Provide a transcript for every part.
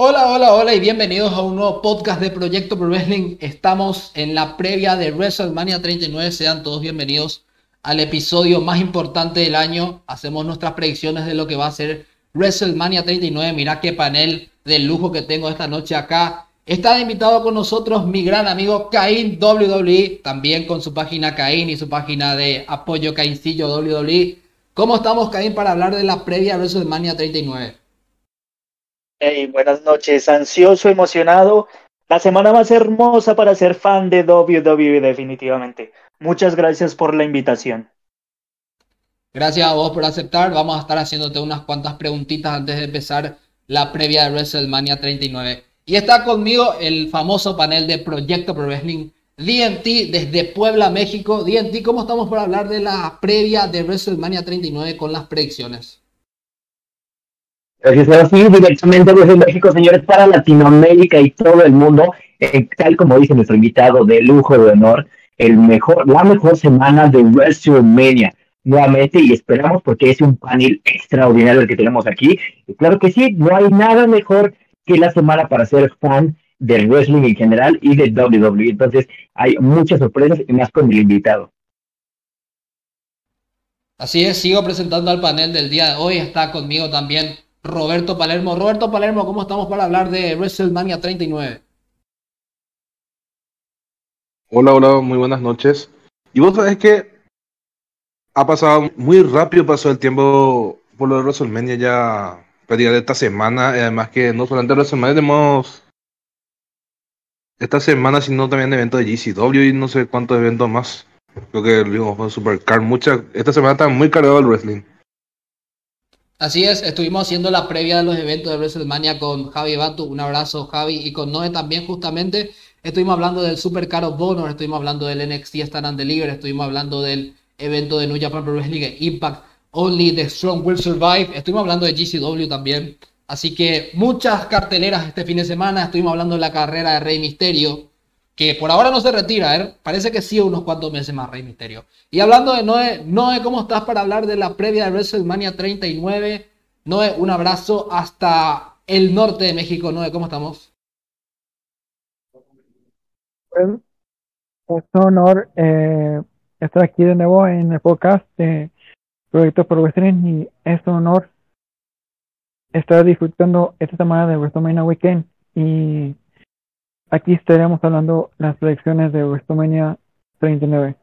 Hola, hola, hola y bienvenidos a un nuevo podcast de Proyecto Pro Wrestling. Estamos en la previa de WrestleMania 39. Sean todos bienvenidos al episodio más importante del año. Hacemos nuestras predicciones de lo que va a ser WrestleMania 39. Mirá qué panel de lujo que tengo esta noche acá. Está invitado con nosotros mi gran amigo Caín WWE, también con su página Caín y su página de apoyo Caincillo WWE. ¿Cómo estamos, Caín, para hablar de la previa WrestleMania 39? Hey, buenas noches, ansioso, emocionado. La semana más hermosa para ser fan de WWE definitivamente. Muchas gracias por la invitación. Gracias a vos por aceptar. Vamos a estar haciéndote unas cuantas preguntitas antes de empezar la previa de WrestleMania 39. Y está conmigo el famoso panel de Proyecto Pro Wrestling DNT desde Puebla, México. DNT, ¿cómo estamos para hablar de la previa de WrestleMania 39 con las predicciones? Así directamente desde México, señores, para Latinoamérica y todo el mundo, eh, tal como dice nuestro invitado de lujo de honor, el mejor, la mejor semana de WrestleMania nuevamente y esperamos porque es un panel extraordinario el que tenemos aquí. Y claro que sí, no hay nada mejor que la semana para ser fan del wrestling en general y de WWE. Entonces hay muchas sorpresas y más con el invitado. Así es, sigo presentando al panel del día de hoy. Está conmigo también Roberto Palermo. Roberto Palermo, ¿cómo estamos para hablar de WrestleMania 39? Hola, hola, muy buenas noches. Y vos sabés que ha pasado muy rápido, pasó el tiempo por lo de WrestleMania ya de esta semana. Y además que no solamente WrestleMania tenemos esta semana, sino también eventos de GCW y no sé cuántos eventos más. Creo que el Supercar, mucha, esta semana está muy cargado el wrestling. Así es, estuvimos haciendo la previa de los eventos de WrestleMania con Javi Batu, un abrazo Javi, y con Noé también justamente. Estuvimos hablando del Super Caro Bonor, estuvimos hablando del NXT Stand and Deliver, estuvimos hablando del evento de New Japan Pro Wrestling Impact, Only the Strong Will Survive, estuvimos hablando de GCW también. Así que muchas carteleras este fin de semana, estuvimos hablando de la carrera de Rey Misterio, que por ahora no se retira, ¿eh? parece que sí unos cuantos meses más Rey Misterio. Y hablando de Noé, Noé, ¿cómo estás para hablar de la previa de WrestleMania 39? Noé, un abrazo hasta el norte de México. Noé, ¿cómo estamos? Pues, es un honor eh, estar aquí de nuevo en el podcast de Proyecto Pro Wrestling y es un honor estar disfrutando esta semana de WrestleMania Weekend y Aquí estaremos hablando las predicciones de WrestleMania 39.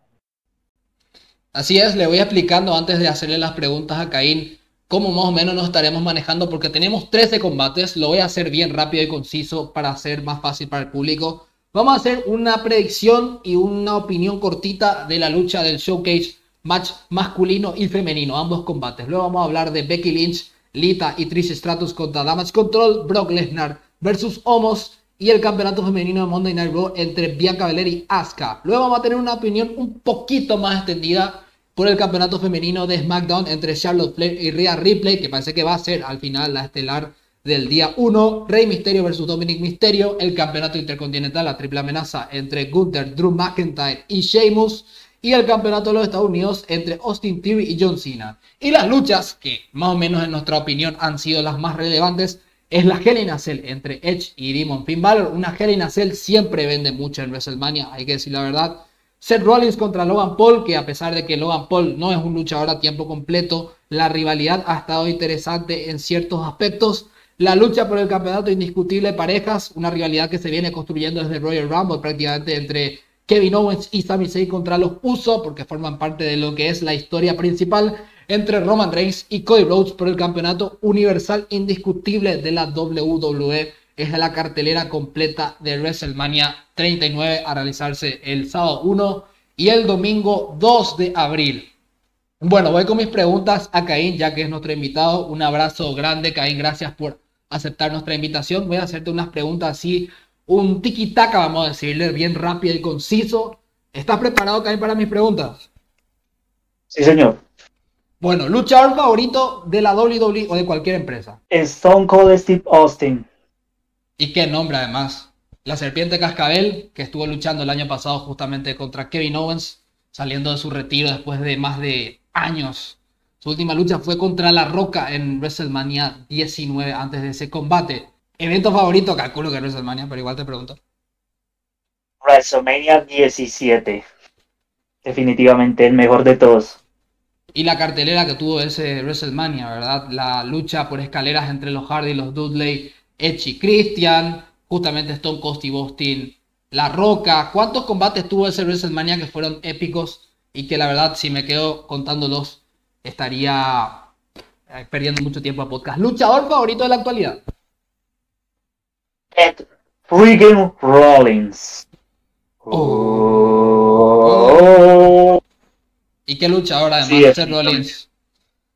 Así es, le voy explicando antes de hacerle las preguntas a Caín cómo más o menos nos estaremos manejando porque tenemos 13 combates, lo voy a hacer bien rápido y conciso para hacer más fácil para el público. Vamos a hacer una predicción y una opinión cortita de la lucha del Showcase match masculino y femenino, ambos combates. Luego vamos a hablar de Becky Lynch, Lita y Trish Stratus contra Damage Control, Brock Lesnar versus Homos y el campeonato femenino de Monday Night Raw entre Bianca Belair y Asuka. Luego vamos a tener una opinión un poquito más extendida por el campeonato femenino de SmackDown entre Charlotte Flair y Rhea Ripley, que parece que va a ser al final la estelar del día 1. Rey Mysterio versus Dominic Mysterio, el campeonato intercontinental, la triple amenaza entre Gunther, Drew McIntyre y Sheamus. Y el campeonato de los Estados Unidos entre Austin Theory y John Cena. Y las luchas, que más o menos en nuestra opinión han sido las más relevantes, es la Hell in entre Edge y Demon Finn Balor. Una Hell in siempre vende mucho en WrestleMania, hay que decir la verdad. Seth Rollins contra Logan Paul, que a pesar de que Logan Paul no es un luchador a tiempo completo, la rivalidad ha estado interesante en ciertos aspectos. La lucha por el campeonato indiscutible de parejas, una rivalidad que se viene construyendo desde Royal Rumble prácticamente entre Kevin Owens y Sami Zayn contra los Usos, porque forman parte de lo que es la historia principal entre Roman Reigns y Cody Rhodes por el campeonato universal indiscutible de la WWE. Es la cartelera completa de WrestleMania 39 a realizarse el sábado 1 y el domingo 2 de abril. Bueno, voy con mis preguntas a Caín, ya que es nuestro invitado. Un abrazo grande, Caín. Gracias por aceptar nuestra invitación. Voy a hacerte unas preguntas así, un tiki-taka, vamos a decirle, bien rápido y conciso. ¿Estás preparado, Caín, para mis preguntas? Sí, señor. Bueno, luchador favorito de la WWE o de cualquier empresa. Stone Cold Steve Austin. ¿Y qué nombre además? La serpiente cascabel, que estuvo luchando el año pasado justamente contra Kevin Owens, saliendo de su retiro después de más de años. Su última lucha fue contra La Roca en WrestleMania 19 antes de ese combate. Evento favorito, calculo que WrestleMania, pero igual te pregunto. WrestleMania 17. Definitivamente el mejor de todos. Y la cartelera que tuvo ese WrestleMania, ¿verdad? La lucha por escaleras entre los Hardy, los Dudley, Edge y Christian, justamente Stone Cold y Austin, La Roca. ¿Cuántos combates tuvo ese WrestleMania que fueron épicos y que la verdad si me quedo contándolos estaría eh, perdiendo mucho tiempo a podcast? ¿Luchador favorito de la actualidad? Ed Freaking Rollins. Oh. ¿Y qué luchador además? Sí, Seth es- Rollins.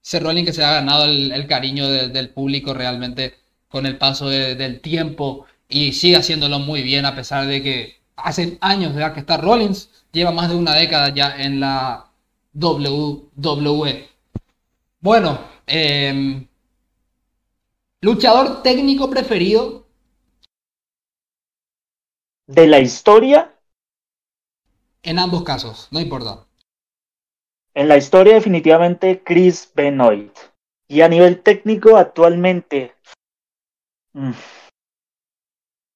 Seth Rollins que se ha ganado el, el cariño de- del público realmente con el paso de- del tiempo y sigue haciéndolo muy bien a pesar de que hace años ya que está Rollins, lleva más de una década ya en la WWE. Bueno, em, luchador técnico preferido, De la historia, en ambos casos, no importa. En la historia definitivamente Chris Benoit. Y a nivel técnico actualmente mm,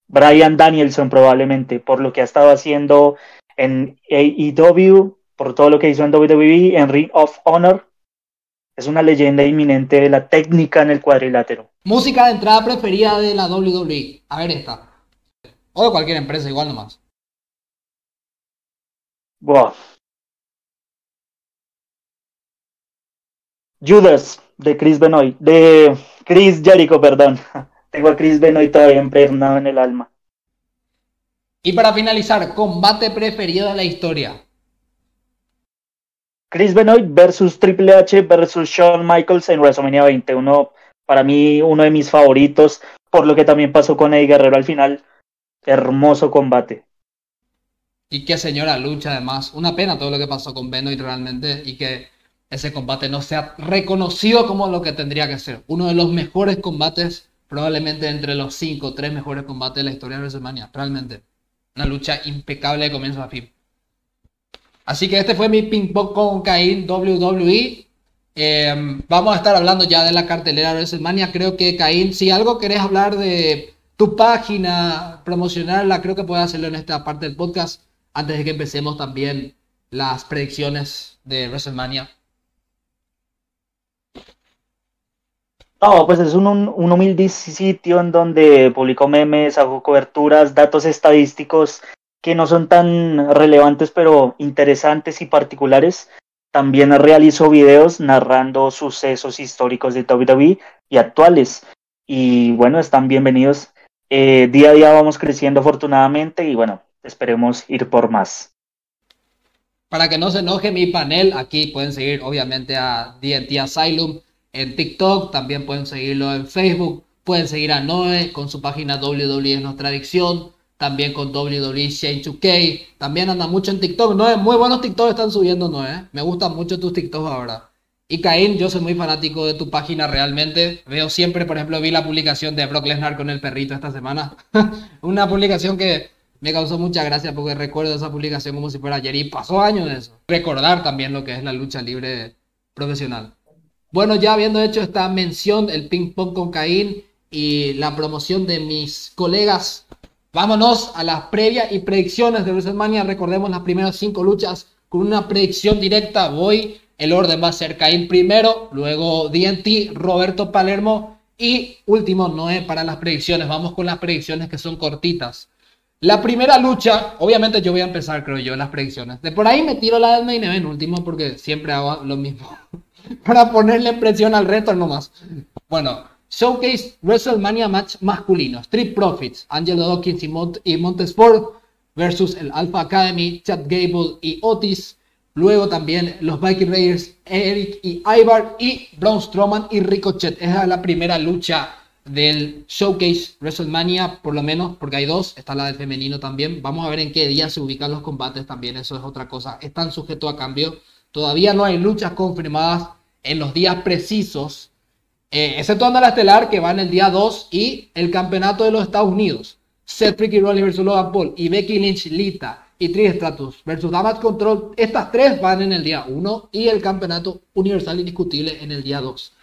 Brian Danielson probablemente por lo que ha estado haciendo en AEW, por todo lo que hizo en WWE, en Ring of Honor. Es una leyenda inminente de la técnica en el cuadrilátero. Música de entrada preferida de la WWE. A ver esta. O de cualquier empresa, igual nomás. Buah. Judas de Chris Benoit, de Chris Jericho, perdón. Tengo a Chris Benoit todavía impregnado en el alma. Y para finalizar, combate preferido de la historia. Chris Benoit versus Triple H versus Shawn Michaels en WrestleMania 20. Uno, para mí, uno de mis favoritos, por lo que también pasó con Eddie Guerrero al final. Hermoso combate. Y qué señora lucha además. Una pena todo lo que pasó con Benoit realmente y que ese combate no sea reconocido como lo que tendría que ser. Uno de los mejores combates, probablemente entre los 5 o 3 mejores combates de la historia de WrestleMania. Realmente. Una lucha impecable de comienzo a fin. Así que este fue mi ping pong con Caín WWE. Eh, vamos a estar hablando ya de la cartelera de WrestleMania. Creo que Caín, si algo querés hablar de tu página, promocionarla, creo que puedes hacerlo en esta parte del podcast antes de que empecemos también las predicciones de WrestleMania. No, pues es un, un, humilde sitio en donde publico memes, hago coberturas, datos estadísticos que no son tan relevantes pero interesantes y particulares. También realizo videos narrando sucesos históricos de WWE y actuales. Y bueno, están bienvenidos. Eh, día a día vamos creciendo afortunadamente y bueno, esperemos ir por más. Para que no se enoje mi panel, aquí pueden seguir obviamente a DNT Asylum en TikTok, también pueden seguirlo en Facebook, pueden seguir a Noé con su página WWE también con WWE Shane 2K, también anda mucho en TikTok, Noé, muy buenos TikTok están subiendo Noé, me gustan mucho tus TikToks ahora. Y Caín, yo soy muy fanático de tu página realmente. Veo siempre, por ejemplo, vi la publicación de Brock Lesnar con el perrito esta semana. Una publicación que me causó mucha gracia porque recuerdo esa publicación como si fuera ayer y pasó años de eso. Recordar también lo que es la lucha libre profesional. Bueno, ya habiendo hecho esta mención, el ping pong con Caín y la promoción de mis colegas, vámonos a las previas y predicciones de WrestleMania. Recordemos las primeras cinco luchas con una predicción directa. Voy, el orden va a ser Caín primero, luego DNT, Roberto Palermo y último Noé para las predicciones. Vamos con las predicciones que son cortitas. La primera lucha, obviamente yo voy a empezar, creo yo, las predicciones. De por ahí me tiro la del main event último porque siempre hago lo mismo. Para ponerle presión al reto nomás. Bueno, Showcase WrestleMania Match masculino. Street Profits, Angelo Dawkins y, Mont Montesport versus el Alpha Academy, Chad Gable y Otis. Luego también los Viking Raiders, Eric y Ivar y Braun Strowman y Ricochet. Esa es la primera lucha del Showcase WrestleMania, por lo menos, porque hay dos, está la del femenino también. Vamos a ver en qué día se ubican los combates también, eso es otra cosa. Están sujetos a cambio. Todavía no hay luchas confirmadas en los días precisos, eh, exceptuando la estelar que va en el día 2 y el campeonato de los Estados Unidos. Seth Freaky Rollins versus Logan Paul y Becky Lynch Lita y Trish Stratus versus Damage Control. Estas tres van en el día 1 y el campeonato universal indiscutible en el día 2.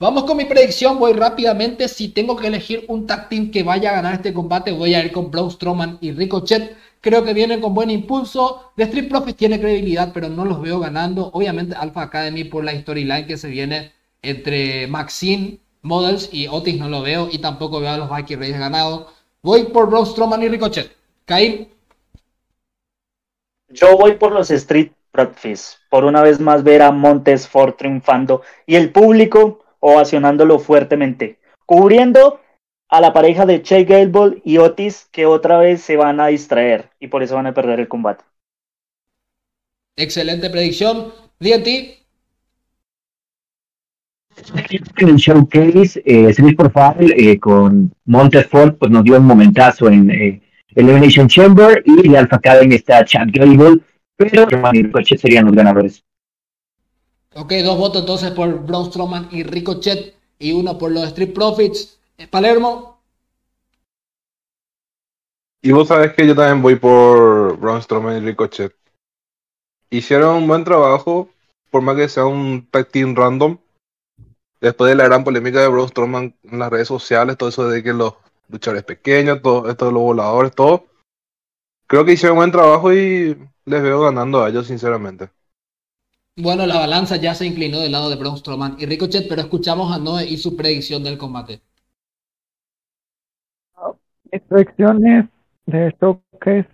Vamos con mi predicción, voy rápidamente. Si tengo que elegir un tag team que vaya a ganar este combate, voy a ir con Braun Strowman y Ricochet. Creo que vienen con buen impulso. The Street Profits tiene credibilidad, pero no los veo ganando. Obviamente Alpha Academy por la storyline que se viene entre Maxine Models y Otis no lo veo. Y tampoco veo a los Viking Raiders ganados. Voy por Braun Strowman y Ricochet. Caim. Yo voy por los Street Profits. Por una vez más ver a Montes Ford triunfando. Y el público ovacionándolo fuertemente. Cubriendo a la pareja de Che Gable y Otis que otra vez se van a distraer y por eso van a perder el combate. Excelente predicción. DNT. En el showcase, eh, Smith Profile eh, con Montefort pues nos dio un momentazo en eh, Elimination Chamber y de Alpha Academy está Chad Gable, pero y Ricochet serían los ganadores. Ok, dos votos entonces por Braun Strowman y Ricochet y uno por los Street Profits. Palermo. Y vos sabés que yo también voy por Braun Strowman y Ricochet. Hicieron un buen trabajo, por más que sea un tag team random. Después de la gran polémica de Braun Strowman en las redes sociales, todo eso de que los luchadores pequeños, todo esto de los voladores, todo. Creo que hicieron un buen trabajo y les veo ganando a ellos, sinceramente. Bueno, la balanza ya se inclinó del lado de Braun Strowman y Ricochet, pero escuchamos a Noé y su predicción del combate. Mis predicciones de showcase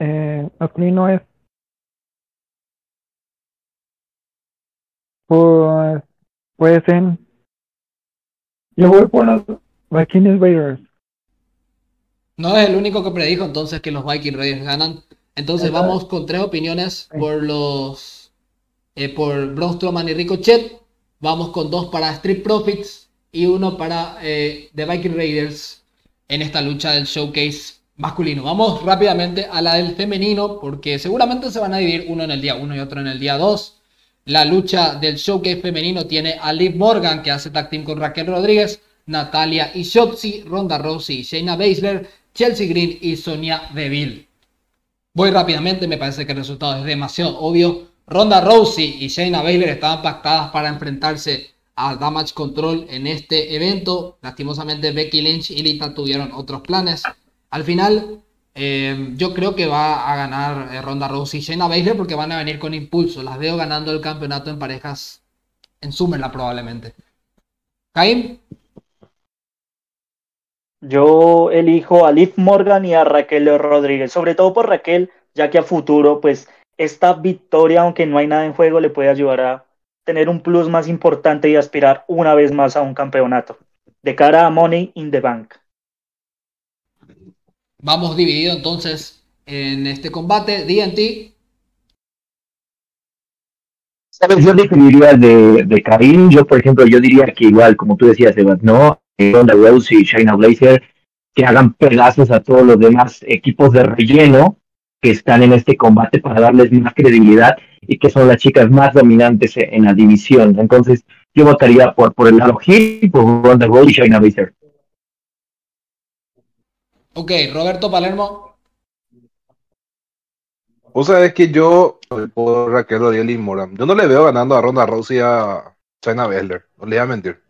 eh, no es pues puede ser yo voy por los Viking Raiders. No es el único que predijo entonces que los Viking Raiders ganan. Entonces vamos con tres opiniones por los eh, por Braun Strowman y Ricochet vamos con dos para Street Profits y uno para eh, The Viking Raiders en esta lucha del showcase masculino. Vamos rápidamente a la del femenino, porque seguramente se van a dividir uno en el día 1 y otro en el día 2. La lucha del showcase femenino tiene a Liv Morgan, que hace tag team con Raquel Rodríguez, Natalia y Shotzi, Ronda Rousey y Shayna Baszler, Chelsea Green y Sonia Deville. Voy rápidamente, me parece que el resultado es demasiado obvio. Ronda Rousey y Shayna Baszler estaban pactadas para enfrentarse a Damage Control en este evento. Lastimosamente Becky Lynch y Lita tuvieron otros planes. Al final, eh, yo creo que va a ganar eh, Ronda Rousey y Shayna Baszler porque van a venir con impulso. Las veo ganando el campeonato en parejas en Summerla probablemente. Jaime. Yo elijo a Liv Morgan y a Raquel Rodríguez, sobre todo por Raquel, ya que a futuro, pues, esta victoria, aunque no hay nada en juego, le puede ayudar a tener un plus más importante y aspirar una vez más a un campeonato de cara a Money in the Bank. Vamos dividido entonces en este combate. DNT. Sabes, yo definiría de, de Karim, yo por ejemplo, yo diría que igual, como tú decías, Sebas, ¿no? Ronda Rose y Shayna Blazer, que hagan pedazos a todos los demás equipos de relleno que están en este combate para darles más credibilidad y que son las chicas más dominantes en la división. Entonces, yo votaría por, por el lado Hill, por Ronda Rousey y Shayna Baszler. Ok, Roberto Palermo. O sea, es que yo, por Raquel Odiel y Moran, yo no le veo ganando a Ronda Rousey y a Shayna Baszler, no le voy a mentir.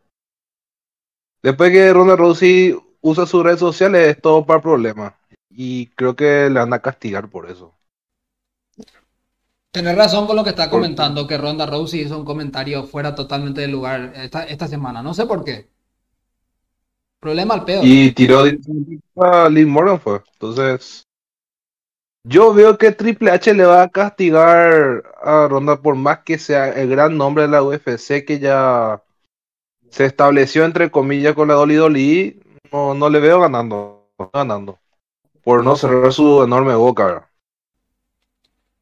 Después que Ronda Rousey usa sus redes sociales, es todo para problemas y creo que le van a castigar por eso. Tienes razón con lo que está comentando, que Ronda Rousey hizo un comentario fuera totalmente de lugar esta, esta semana. No sé por qué. Problema al peor. Y tiró a Liv Morgan fue. Entonces, yo veo que Triple H le va a castigar a Ronda por más que sea el gran nombre de la UFC que ya se estableció entre comillas con la Dolly Dolly. No, no le veo ganando. Ganando por no cerrar su enorme boca.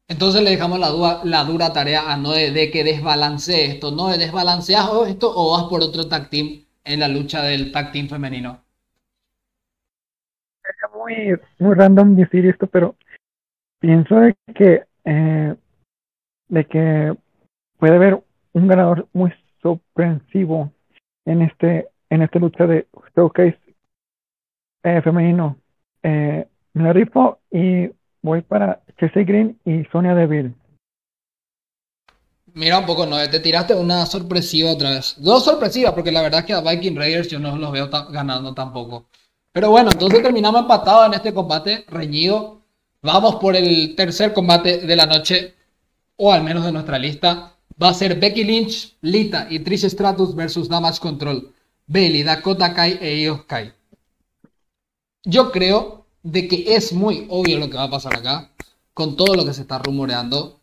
Entonces le dejamos la, la dura tarea a Noé de que desbalancee esto. ¿No desbalanceas esto o vas por otro tag team en la lucha del tag team femenino? Es muy, muy random decir esto, pero pienso de que, eh, de que puede haber un ganador muy sorpresivo en este en esta lucha de showcase eh, femenino. Eh, me rifo y voy para Chelsea Green y Sonia Deville. Mira un poco, no, te tiraste una sorpresiva otra vez. Dos sorpresivas, porque la verdad es que a Viking Raiders yo no los veo ganando tampoco. Pero bueno, entonces terminamos empatados en este combate reñido. Vamos por el tercer combate de la noche, o al menos de nuestra lista. Va a ser Becky Lynch, Lita y Trish Stratus versus Damage Control. Bailey, Dakota Kai e Io Kai. Yo creo de que es muy obvio lo que va a pasar acá, con todo lo que se está rumoreando.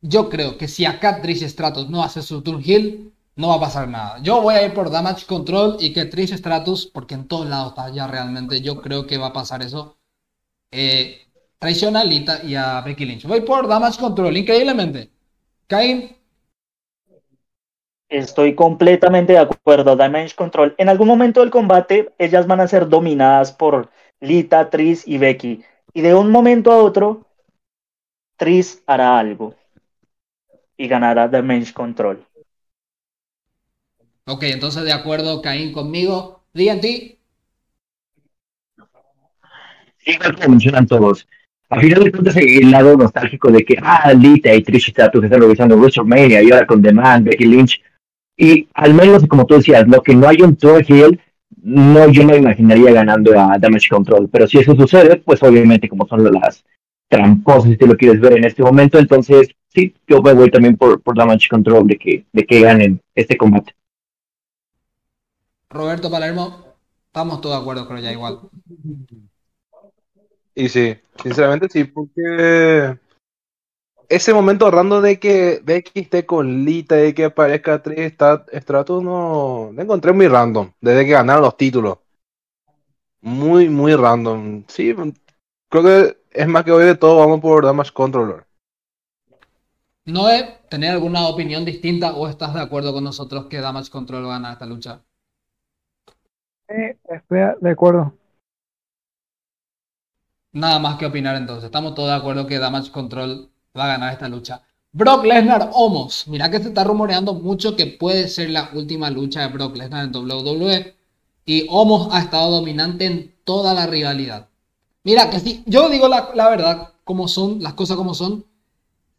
Yo creo que si acá Trish Stratus no hace su turn heal, no va a pasar nada. Yo voy a ir por Damage Control y que Trish Stratus, porque en todos lados está ya realmente, yo creo que va a pasar eso. Eh, traiciona a Lita y a Becky Lynch. Voy por Damage Control, increíblemente. Cain. Estoy completamente de acuerdo, Damage Control. En algún momento del combate, ellas van a ser dominadas por Lita, Trish y Becky. Y de un momento a otro, Trish hará algo y ganará Damage Control. Ok, entonces de acuerdo, Caín conmigo. DNT. Igual como mencionan todos. Al final de cuentas, el lado nostálgico de que, ah, Lita y Trish Stratus están revisando WrestleMania y ahora con Demand, Becky Lynch. Y al menos, como tú decías, lo que no hay un Thor Hill, no, yo no imaginaría ganando a Damage Control. Pero si eso sucede, pues obviamente, como son las tramposas, si tú lo quieres ver en este momento, entonces sí, yo me voy también por, por Damage Control de que, de que ganen este combate. Roberto Palermo, estamos todos de acuerdo, creo ya igual. Y sí, sinceramente sí, porque ese momento random de que Becky esté con Lita y que aparezca Trish Stratus no lo encontré muy random, desde que ganaron los títulos. Muy, muy random. Sí, creo que es más que hoy de todo vamos por Damage Controller. Noé, ¿tener alguna opinión distinta o estás de acuerdo con nosotros que Damage Control gana esta lucha? Sí, estoy de acuerdo. Nada más que opinar entonces. Estamos todos de acuerdo que Damage Control va a ganar esta lucha. Brock Lesnar Homos. Mira que se está rumoreando mucho que puede ser la última lucha de Brock Lesnar en WWE. Y Homos ha estado dominante en toda la rivalidad. Mira que si yo digo la, verdad, como son, las cosas como son.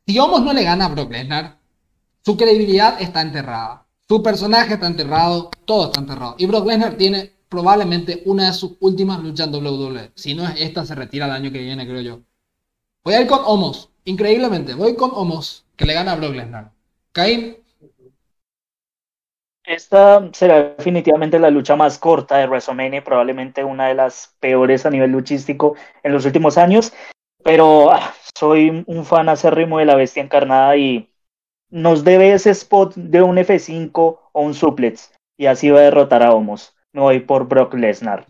Si Homos no le gana a Brock Lesnar, su credibilidad está enterrada. Su personaje está enterrado, todo está enterrado. Y Brock Lesnar tiene probablemente una de sus últimas luchas en WWE. Si no es esta, se retira el año que viene, creo yo. Voy a ir con Homos. Increíblemente, voy con Homos, que le gana a Brock Lesnar. Caín. Esta será definitivamente la lucha más corta de WrestleMania, probablemente una de las peores a nivel luchístico en los últimos años. Pero ah, soy un fan acérrimo de la bestia encarnada y nos debe ese spot de un F5 o un suplex. Y así va a derrotar a Homos. Me voy por Brock Lesnar.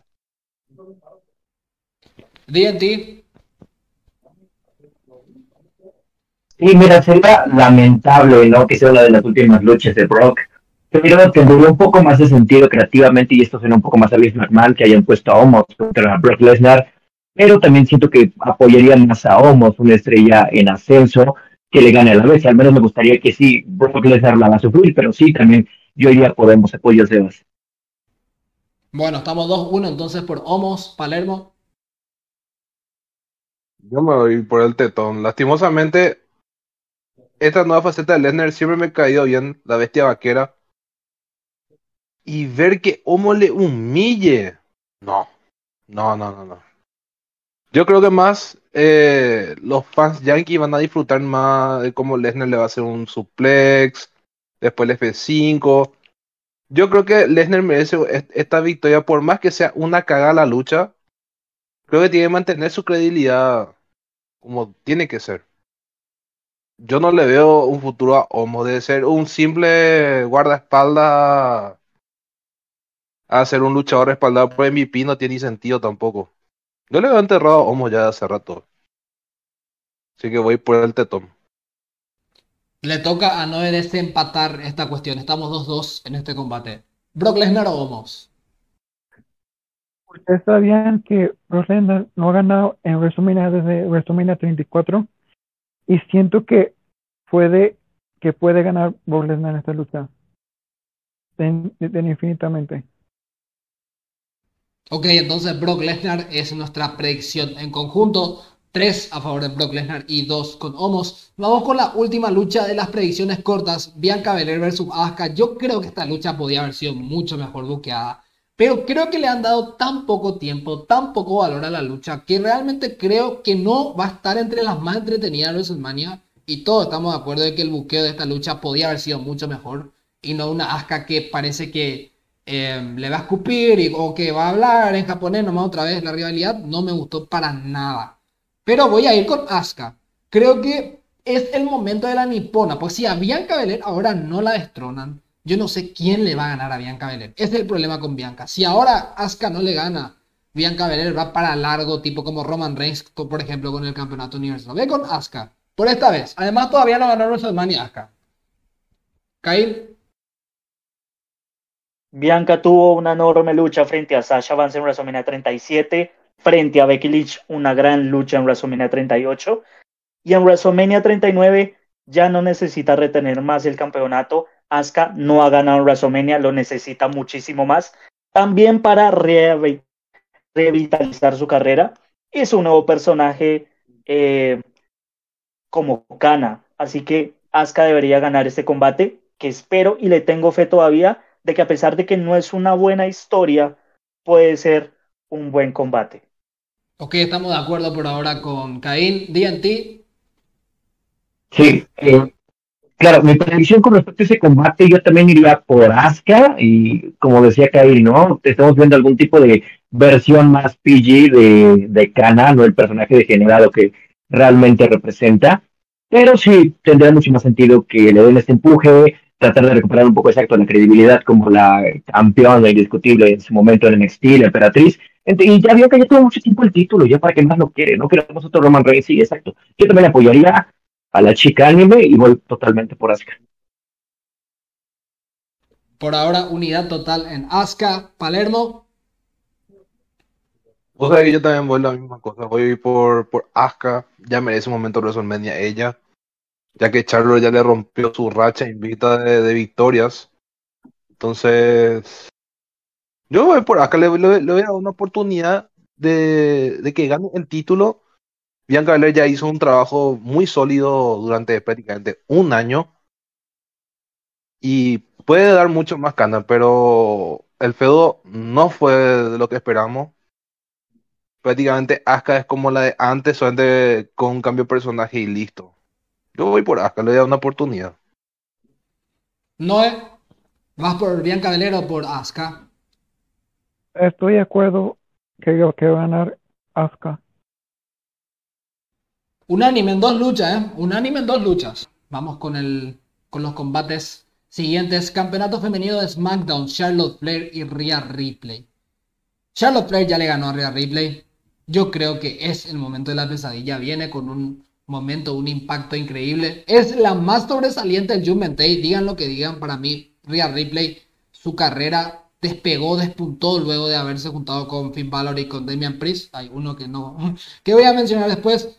DNT. Sí, mira, sería lamentable, ¿no? Que sea una de las últimas luchas de Brock. Pero tendría un poco más de sentido creativamente, y esto suena un poco más a Vince McMahon, que hayan puesto a Homos contra Brock Lesnar. Pero también siento que apoyaría más a Homos, una estrella en ascenso, que le gane a la vez. Al menos me gustaría que sí, Brock Lesnar la va a sufrir, pero sí, también yo iría por Homos, apoyos de base. Bueno, estamos 2-1 entonces por Homos, Palermo. Yo me voy por el tetón. Lastimosamente, esta nueva faceta de Lesnar siempre me ha caído bien, la bestia vaquera. Y ver que Homo le humille. No, no, no, no, no. Yo creo que más eh, los fans Yankee van a disfrutar más de cómo Lesnar le va a hacer un suplex, después el F5. Yo creo que Lesnar merece esta victoria, por más que sea una cagada la lucha. Creo que tiene que mantener su credibilidad como tiene que ser. Yo no le veo un futuro a Homo de ser un simple guardaespaldas a ser un luchador respaldado por MVP no tiene sentido tampoco. Yo le veo enterrado a Homo ya hace rato. Así que voy por el tetón. Le toca a Noé desempatar esta cuestión. Estamos 2-2 en este combate. ¿Brock Lesnar o Homos? Ustedes sabían que Brock Lesnar no ha ganado en WrestleMania desde WrestleMania 34 y siento que puede que puede ganar Brock Lesnar en esta lucha. infinitamente. Ok, entonces Brock Lesnar es nuestra predicción en conjunto. 3 a favor de Brock Lesnar y 2 con Homos. Vamos con la última lucha de las predicciones cortas. Bianca Belair versus Asuka. Yo creo que esta lucha podía haber sido mucho mejor buqueada. Pero creo que le han dado tan poco tiempo, tan poco valor a la lucha, que realmente creo que no va a estar entre las más entretenidas de WrestleMania. Y todos estamos de acuerdo de que el buqueo de esta lucha podía haber sido mucho mejor. Y no una Asuka que parece que eh, le va a escupir y, o que va a hablar en japonés nomás otra vez. La rivalidad no me gustó para nada. Pero voy a ir con Asuka. Creo que es el momento de la nipona. Pues si a Bianca Belair ahora no la destronan, yo no sé quién le va a ganar a Bianca Belair. Ese es el problema con Bianca. Si ahora Asuka no le gana, Bianca Belair va para largo, tipo como Roman Reigns, por ejemplo, con el campeonato universal. Ve con Asuka. Por esta vez. Además, todavía no ganó WrestleMania Asuka. Kyle. Bianca tuvo una enorme lucha frente a Sasha Vance en WrestleMania 37 frente a Becky Lynch, una gran lucha en WrestleMania 38. Y en WrestleMania 39 ya no necesita retener más el campeonato. Asuka no ha ganado en WrestleMania, lo necesita muchísimo más. También para revitalizar su carrera. Es un nuevo personaje eh, como Kana. Así que Asuka debería ganar este combate, que espero y le tengo fe todavía de que a pesar de que no es una buena historia, puede ser un buen combate. Ok, estamos de acuerdo por ahora con Caín. DNT. Sí, eh, claro, mi predicción con respecto a ese combate, yo también iría por Asuka y como decía Caín, ¿no? Estamos viendo algún tipo de versión más PG de, de Kana, no el personaje degenerado que realmente representa. Pero sí, tendría mucho más sentido que le den este empuje, tratar de recuperar un poco exacto la credibilidad como la campeona indiscutible en su momento en NXT, la emperatriz, y ya vio que ya tuvo mucho tiempo el título, ya para que más lo quiere, no queremos otro Roman Reigns, sí, exacto. Yo también apoyaría a la chica anime y voy totalmente por Asuka. Por ahora, unidad total en Asuka, Palermo. O sea, yo también voy la misma cosa, voy por, por Asuka, ya merece un momento de WrestleMania ella, ya que Charlotte ya le rompió su racha invita de, de victorias. Entonces, yo voy por acá, le, le, le voy a dar una oportunidad de, de que gane el título. Bianca Belair ya hizo un trabajo muy sólido durante prácticamente un año. Y puede dar mucho más canal, pero el feudo no fue de lo que esperamos. Prácticamente Asuka es como la de antes, solamente con un cambio de personaje y listo. Yo voy por Asuka, le voy a dar una oportunidad. Noé, ¿vas por Bianca Belair o por Asuka? Estoy de acuerdo que yo que va a ganar Asuka. Unánime en dos luchas, ¿eh? Unánime en dos luchas. Vamos con, el, con los combates siguientes. Campeonato femenino de SmackDown, Charlotte Flair y Rhea Ripley. Charlotte Flair ya le ganó a Rhea Ripley. Yo creo que es el momento de la pesadilla. Viene con un momento, un impacto increíble. Es la más sobresaliente del Judgment Day. Digan lo que digan, para mí, Rhea Ripley, su carrera despegó, despuntó luego de haberse juntado con Finn Balor y con Damian Priest. Hay uno que no, que voy a mencionar después,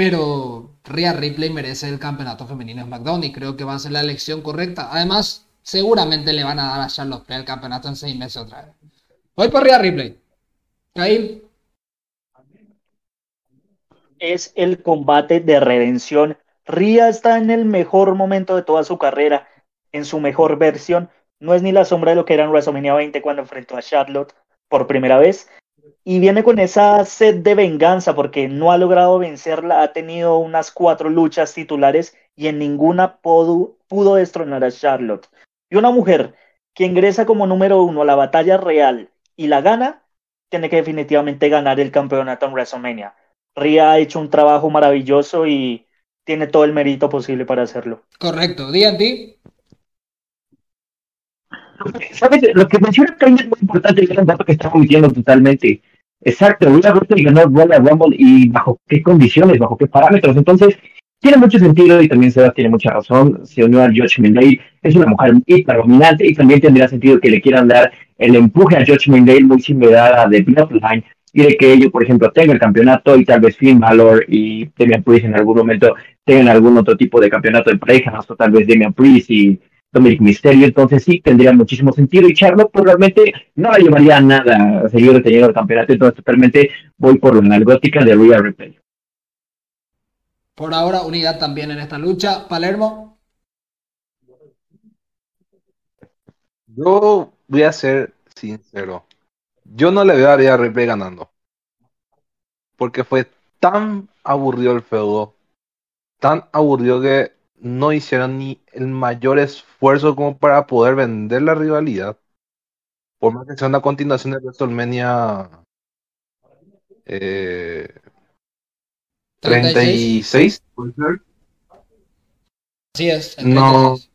pero Rhea Ripley merece el campeonato femenino en SmackDown y creo que va a ser la elección correcta. Además, seguramente le van a dar a Charlotte el campeonato en seis meses otra vez. Voy por Rhea Ripley. Kyle. Es el combate de redención. Rhea está en el mejor momento de toda su carrera, en su mejor versión no es ni la sombra de lo que era en WrestleMania 20 cuando enfrentó a Charlotte por primera vez. Y viene con esa sed de venganza porque no ha logrado vencerla, ha tenido unas cuatro luchas titulares y en ninguna pudo, pudo destronar a Charlotte. Y una mujer que ingresa como número uno a la batalla real y la gana, tiene que definitivamente ganar el campeonato en WrestleMania. Ria ha hecho un trabajo maravilloso y tiene todo el mérito posible para hacerlo. Correcto. D&D. ¿Sabes? Lo que menciona Kanye es muy importante y es un dato que está omitiendo totalmente. Exacto, Rhea Ripley ganó Royal Rumble y bajo qué condiciones, bajo qué parámetros. Entonces, tiene mucho sentido y también Seba tiene mucha razón. Se unió a George Mendale, es una mujer hiper dominante y también tendría sentido que le quieran dar el empuje a George Mendale muy similar a The Bloodline y de que ellos, por ejemplo, tenga el campeonato y tal vez Finn Balor y Damian Priest en algún momento tengan algún otro tipo de campeonato de pareja, o tal vez Damian Priest y Dominic Mysterio, entonces sí, tendría muchísimo sentido. Y Charlotte probablemente pues, no la llevaría a nada a seguir reteniendo el campeonato, entonces totalmente voy por la gótica de Rhea Ripley. Por ahora, unidad también en esta lucha. Palermo. Yo voy a ser sincero. Yo no le veo a Rhea Ripley ganando. Porque fue tan aburrido el feudo. Tan aburrido que no hicieron ni el mayor esfuerzo como para poder vender la rivalidad. Por más que sea una continuación de WrestleMania eh, 36, ¿puede ser? Así es. No. 36.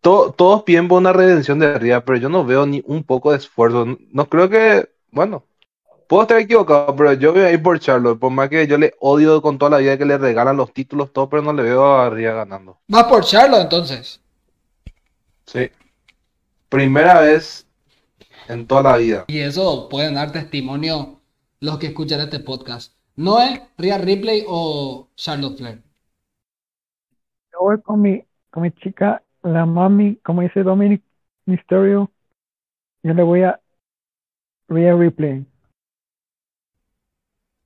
To- todos piden por una redención de Rhea, pero yo no veo ni un poco de esfuerzo. No creo que, bueno, puedo estar equivocado, pero yo voy a ir por Charlotte. Por más que yo le odio con toda la vida que le regalan los títulos, todo, pero no le veo a Rhea ganando. Vas por Charlotte entonces. Sí. Primera vez en toda la vida. Y eso pueden dar testimonio los que escuchan este podcast. ¿No es Rhea Ripley o Charlotte Flair? Yo voy con mi, con mi chica, la mami, como dice Dominic Mysterio. Yo le voy a Rhea Ripley.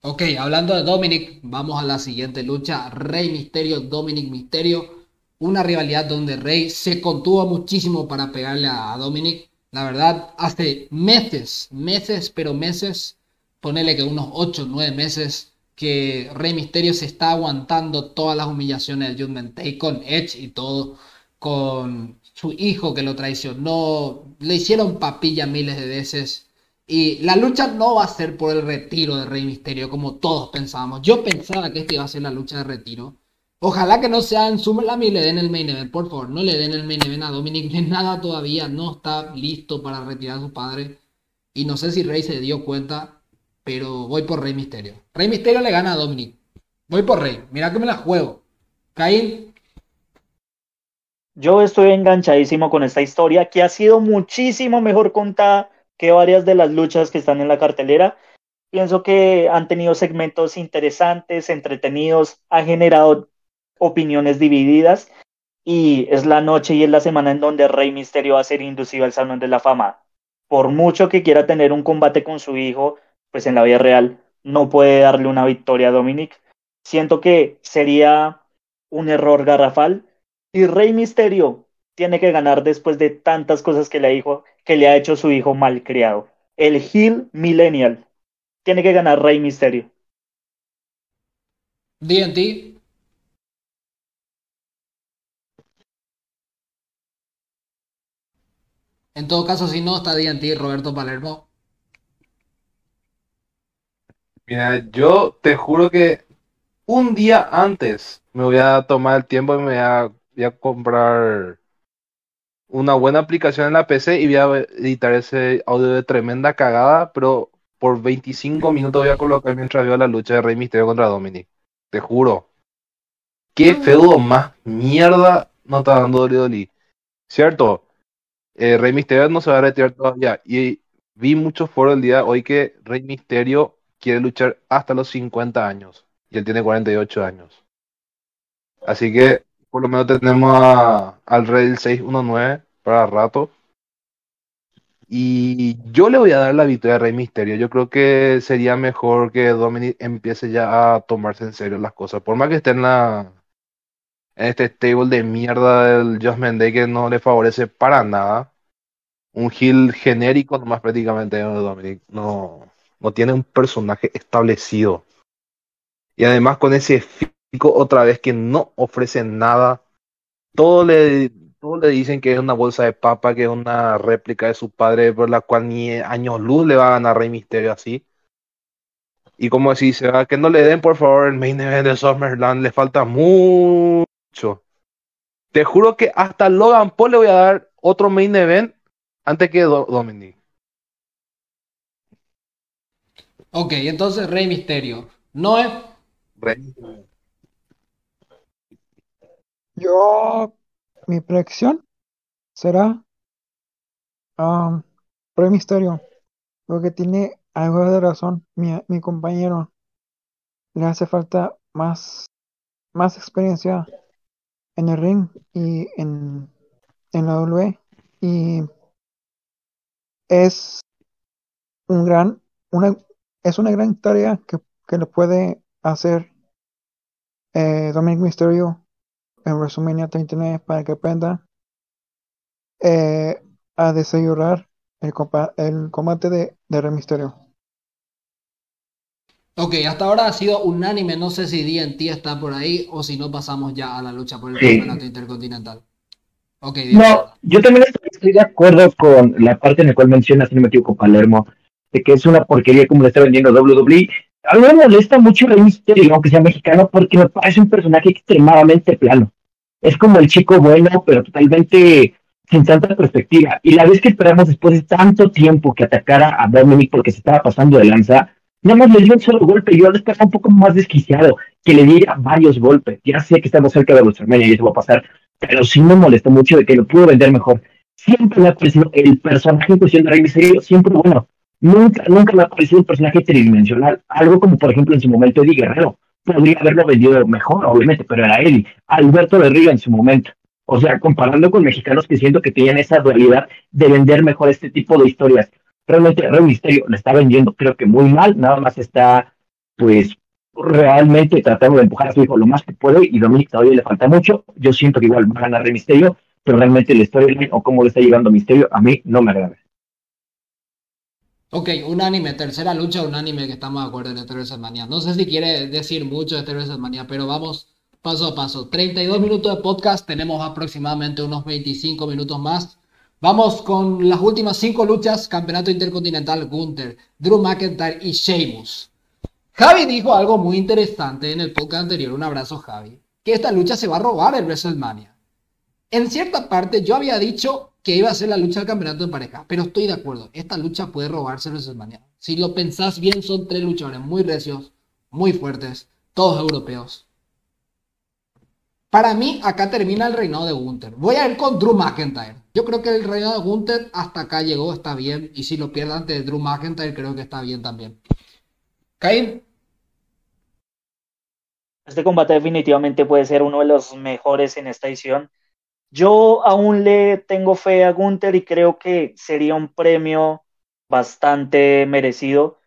Ok, hablando de Dominic, vamos a la siguiente lucha. Rey Misterio, Dominic Misterio. Una rivalidad donde Rey se contuvo muchísimo para pegarle a Dominic. La verdad, hace meses, meses, pero meses, ponele que unos 8 o 9 meses, que Rey Misterio se está aguantando todas las humillaciones del Judgment Day con Edge y todo, con su hijo que lo traicionó, le hicieron papilla miles de veces. Y la lucha no va a ser por el retiro de Rey Misterio como todos pensábamos. Yo pensaba que esta iba a ser la lucha de retiro. Ojalá que no sea en SummerSlam y le den el main event, por favor. No le den el main event a Dominic de nada todavía. No está listo para retirar a su padre. Y no sé si Rey se dio cuenta, pero voy por Rey Misterio. Rey Misterio le gana a Dominic. Voy por Rey. Mira que me la juego. Caín, Yo estoy enganchadísimo con esta historia que ha sido muchísimo mejor contada que varias de las luchas que están en la cartelera. Pienso que han tenido segmentos interesantes, entretenidos, ha generado opiniones divididas y es la noche y es la semana en donde Rey Misterio va a ser inducido al Salón de la Fama. Por mucho que quiera tener un combate con su hijo, pues en la vida real no puede darle una victoria a Dominic. Siento que sería un error garrafal y Rey Misterio tiene que ganar después de tantas cosas que le, dijo, que le ha hecho su hijo malcriado. El Hill Millennial. Tiene que ganar Rey Misterio. DNT. En todo caso, si no, está DNT Roberto Palermo. Mira, yo te juro que un día antes me voy a tomar el tiempo y me voy a, voy a comprar una buena aplicación en la PC y voy a editar ese audio de tremenda cagada, pero por 25 minutos voy a colocar mientras veo la lucha de Rey Misterio contra Dominic. Te juro. Qué feudo más mierda no está dando WWE. Cierto, eh, Rey Misterio no se va a retirar todavía. Y vi muchos foros el día de hoy que Rey Misterio quiere luchar hasta los 50 años. Y él tiene 48 años. Así que por lo menos tenemos a- al del 619 para rato. Y yo le voy a dar la victoria a Rey Misterio. Yo creo que sería mejor que Dominic empiece ya a tomarse en serio las cosas. Por más que esté en la en este stable de mierda del Judgment Day que no le favorece para nada. Un heel genérico nomás prácticamente Dominic. No, no tiene un personaje establecido. Y además con ese otra vez que no ofrece nada. Todo le, todo le dicen que es una bolsa de papa, que es una réplica de su padre, por la cual ni años luz le va a ganar Rey Misterio así. Y como va, que no le den por favor el main event de SummerSlam, le falta mucho. Te juro que hasta Logan Paul le voy a dar otro main event antes que Do- Dominic. Ok, entonces Rey Misterio. No es. Rey. Yo, mi predicción será um, Rey Misterio, porque tiene algo de razón. Mi, mi compañero le hace falta más, más experiencia en el ring y en, en la W. Y es un gran, una, es una gran tarea que, que le puede hacer eh, Dominic Mysterio en WrestleMania 39 para que aprenda eh, a desayunar el, compa- el combate de, de Rey Mysterio. Ok, hasta ahora ha sido unánime. No sé si DNT está por ahí o si no pasamos ya a la lucha por el Sí. campeonato intercontinental. Ok, No, yo también estoy, de acuerdo con la parte en la cual mencionas, si no me equivoco, Palermo, de que es una porquería como le está vendiendo WWE. A mí me molesta mucho Rey Mysterio, aunque sea mexicano, porque me parece un personaje extremadamente plano. Es como el chico bueno, pero totalmente sin tanta perspectiva. Y la vez que esperamos después de tanto tiempo que atacara a Dominic porque se estaba pasando de lanza, nada más le dio un solo golpe. Yo lo esperaba un poco más desquiciado, que le diera varios golpes. Ya sé que estamos cerca de WrestleMania y eso va a pasar, pero sí me molestó mucho de que lo pudo vender mejor. Siempre me ha parecido el personaje en cuestión de Rey Mysterio, siempre bueno. Nunca, nunca me ha parecido un personaje tridimensional. Algo como, por ejemplo, en su momento Eddie Guerrero. Podría haberlo vendido mejor, obviamente, pero era Eddie. Alberto de Río en su momento. O sea, comparando con mexicanos que siento que tenían esa dualidad de vender mejor este tipo de historias. Realmente Rey Mysterio le está vendiendo, creo que muy mal. Nada más está, pues, realmente tratando de empujar a su hijo lo más que puede y Dominic todavía le falta mucho. Yo siento que igual va a ganar Rey Mysterio, pero realmente la storyline o cómo le está llevando Mysterio a mí no me agrada. Ok, unánime, tercera lucha unánime que estamos de acuerdo en este WrestleMania. No sé si quiere decir mucho de este WrestleMania, pero vamos paso a paso. 32 minutos de podcast, tenemos aproximadamente unos 25 minutos más. Vamos con las últimas cinco luchas, Campeonato Intercontinental Gunther, Drew McIntyre y Sheamus. Javi dijo algo muy interesante en el podcast anterior, un abrazo Javi, que esta lucha se va a robar el WrestleMania. En cierta parte yo había dicho que iba a ser la lucha del campeonato de pareja, pero estoy de acuerdo, esta lucha puede robarse WrestleMania. Si lo pensás bien, son tres luchadores muy recios, muy fuertes, todos europeos. Para mí, acá termina el reinado de Gunther. Voy a ir con Drew McIntyre. Yo creo que el reinado de Gunther hasta acá llegó, está bien. Y si lo pierde ante Drew McIntyre, creo que está bien también. Caín, Este combate definitivamente puede ser uno de los mejores en esta edición. Yo aún le tengo fe a Gunther y creo que sería un premio bastante merecido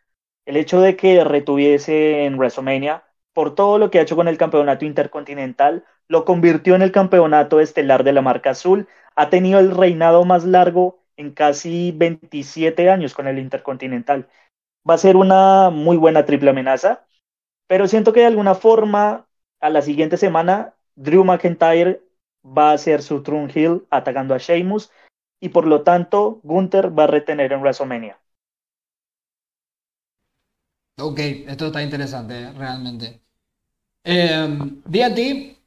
el hecho de que retuviese en WrestleMania por todo lo que ha hecho con el campeonato intercontinental, lo convirtió en el campeonato estelar de la marca azul, ha tenido el reinado más largo en casi 27 años con el intercontinental. Va a ser una muy buena triple amenaza, pero siento que de alguna forma a la siguiente semana Drew McIntyre va a hacer su Trun Hill atacando a Sheamus y por lo tanto Gunther va a retener en WrestleMania. Ok, esto está interesante, eh, realmente. Eh, D&D,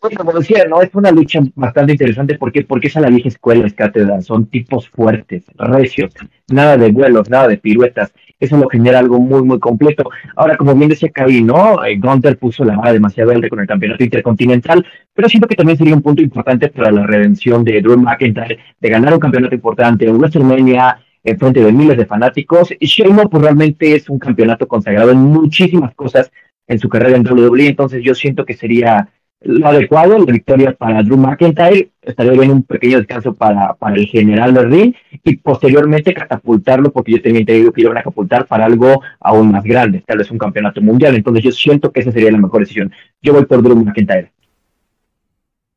Bueno, como decía, no es una lucha bastante interesante. Porque porque es a la vieja escuela, es cátedra, son tipos fuertes, recios, nada de vuelos, nada de piruetas, eso lo genera algo muy muy completo. Ahora, como bien decía Kavi, ¿no? Eh, Gunther puso la vara demasiado alta con el campeonato intercontinental, pero siento que también sería un punto importante para la redención de Drew McIntyre, de ganar un campeonato importante en WrestleMania, en frente de miles de fanáticos. Y pues realmente es un campeonato consagrado en muchísimas cosas en su carrera en WWE, entonces yo siento que sería lo adecuado, la victoria para Drew McIntyre, estaría bien un pequeño descanso para, para el general del ring y posteriormente catapultarlo, porque yo también te digo que iban a catapultar para algo aún más grande, tal vez un campeonato mundial, entonces yo siento que esa sería la mejor decisión. Yo voy por Drew McIntyre.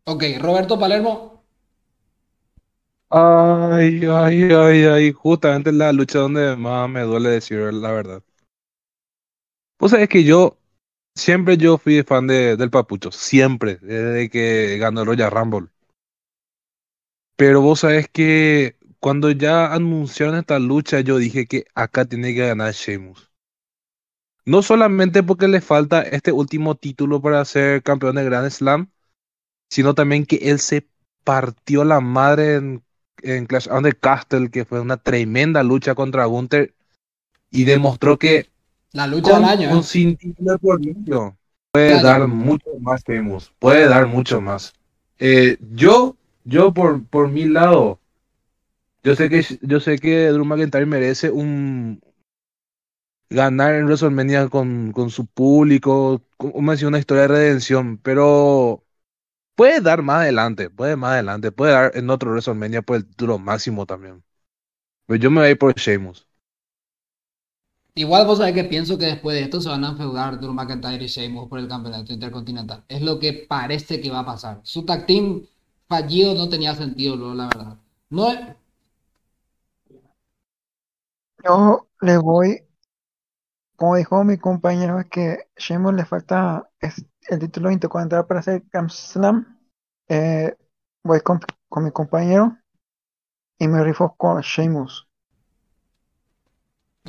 ok, Roberto Palermo, Ay, ay, ay, ay, justamente la lucha donde más me duele decir la verdad. Pues es que yo, siempre yo fui fan de, del Papucho, siempre, desde que ganó el Royal Rumble. Pero vos sabés que cuando ya anunciaron esta lucha, yo dije que acá tiene que ganar Sheamus. No solamente porque le falta este último título para ser campeón de Grand Slam, sino también que él se partió la madre en, en Clash of the Castle, que fue una tremenda lucha contra Gunther, y demostró que la lucha con, del año. ¿eh? puede Claro. dar mucho más Sheamus, puede dar mucho más. Eh, yo, yo por, por mi lado, yo sé que yo sé que Drew McIntyre merece un ganar en WrestleMania con, con su público, como decía, una historia de redención, pero puede dar más adelante, puede más adelante, puede dar en otro WrestleMania por el título máximo también. Pero yo me voy a ir por Sheamus. Igual vos sabés que pienso que después de esto se van a enfeudar Drew McIntyre y Sheamus por el campeonato intercontinental. Es lo que parece que va a pasar. Su tag team fallido no tenía sentido, luego, la verdad. No es... Yo le voy, como dijo mi compañero, es que Sheamus le falta el título intercontinental para hacer Grand Slam. Eh, voy con, con mi compañero y me rifo con Sheamus.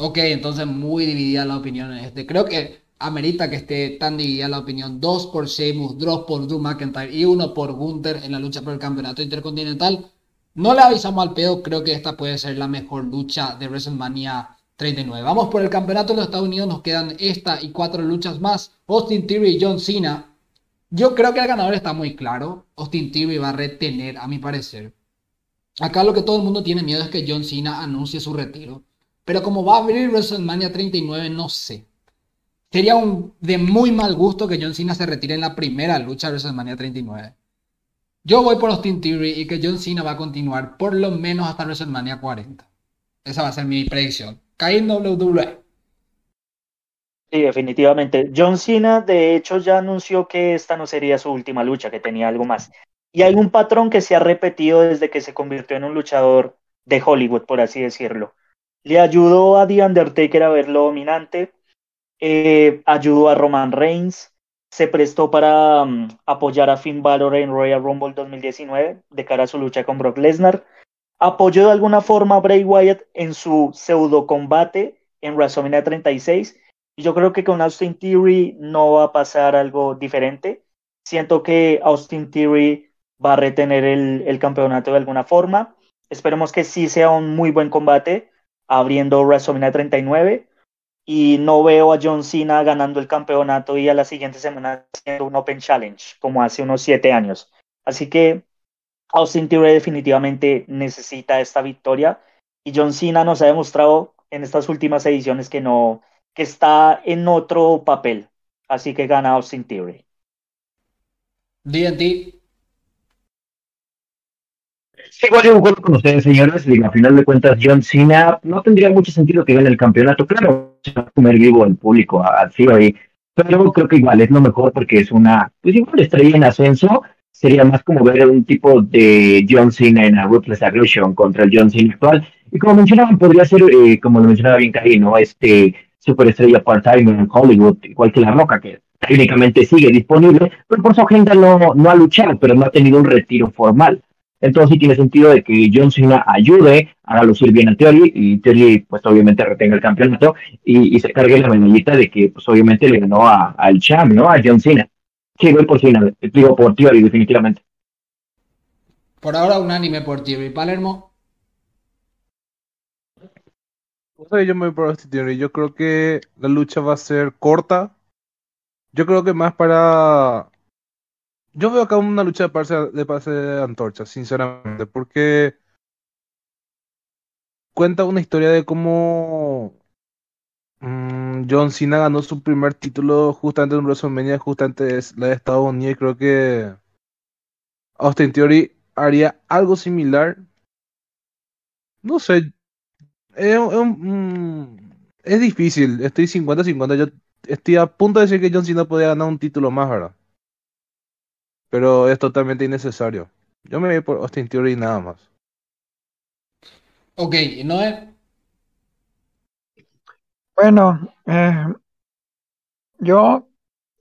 Ok, entonces muy dividida la opinión en este. Creo que amerita que esté tan dividida la opinión. Dos por Sheamus, dos por Drew McIntyre y uno por Gunther en la lucha por el campeonato intercontinental. No le avisamos al pedo, creo que esta puede ser la mejor lucha de WrestleMania 39. Vamos por el campeonato de los Estados Unidos, nos quedan esta y cuatro luchas más. Austin Theory y John Cena. Yo creo que el ganador está muy claro. Austin Theory va a retener, a mi parecer. Acá lo que todo el mundo tiene miedo es que John Cena anuncie su retiro. Pero como va a abrir WrestleMania 39, no sé. Sería un, de muy mal gusto que John Cena se retire en la primera lucha de WrestleMania 39. Yo voy por Austin Theory y que John Cena va a continuar por lo menos hasta WrestleMania 40. Esa va a ser mi predicción. Caín WWE. Sí, definitivamente. John Cena, de hecho, ya anunció que esta no sería su última lucha, que tenía algo más. Y hay un patrón que se ha repetido desde que se convirtió en un luchador de Hollywood, por así decirlo. Le ayudó a The Undertaker a verlo dominante, eh, ayudó a Roman Reigns, se prestó para um, apoyar a Finn Balor en Royal Rumble 2019 de cara a su lucha con Brock Lesnar, apoyó de alguna forma a Bray Wyatt en su pseudo combate en WrestleMania 36 y yo creo que con Austin Theory no va a pasar algo diferente. Siento que Austin Theory va a retener el, el campeonato de alguna forma. Esperemos que sí sea un muy buen combate abriendo WrestleMania 39 y no veo a John Cena ganando el campeonato y a la siguiente semana haciendo un Open Challenge como hace unos siete años. Así que Austin Theory definitivamente necesita esta victoria y John Cena nos ha demostrado en estas últimas ediciones que no que está en otro papel. Así que gana Austin Theory. DNT. Sí, igual yo concuerdo con ustedes, señores. Y a final de cuentas, John Cena no tendría mucho sentido que gane el campeonato. Claro, se va a comer vivo el público a Theory. Pero creo que igual es lo mejor porque es una, pues igual estrella en ascenso. Sería más como ver un tipo de John Cena en a Ruthless Aggression contra el John Cena actual. Y como mencionaban, podría ser, eh, como lo mencionaba bien Cari, ¿no? Este superestrella part-time en Hollywood, igual que La Roca, que técnicamente sigue disponible, pero por su agenda no, no ha luchado, pero no ha tenido un retiro formal. Entonces sí tiene sentido de que John Cena ayude a lucir bien a Theory y Theory pues obviamente retenga el campeonato y, y se cargue la medallita de que pues obviamente le ganó a- al champ, ¿no? A John Cena. Sí, voy por Cena, digo por Theory definitivamente. Por ahora unánime por Thierry Palermo. O sea, yo me voy por Theory. Yo creo que la lucha va a ser corta. Yo creo que más para. Yo veo acá una lucha de pase de, pase de antorcha, sinceramente, porque cuenta una historia de cómo mm, John Cena ganó su primer título justamente en WrestleMania, justamente es la de Estados Unidos, y creo que Austin Theory haría algo similar. No sé, es, un- mm, es difícil, estoy 50-50. Yo estoy a punto de decir que John Cena podía ganar un título más, ¿verdad? Pero es totalmente innecesario. Yo me voy por Austin Theory y nada más. Ok, Noé. Bueno, eh, yo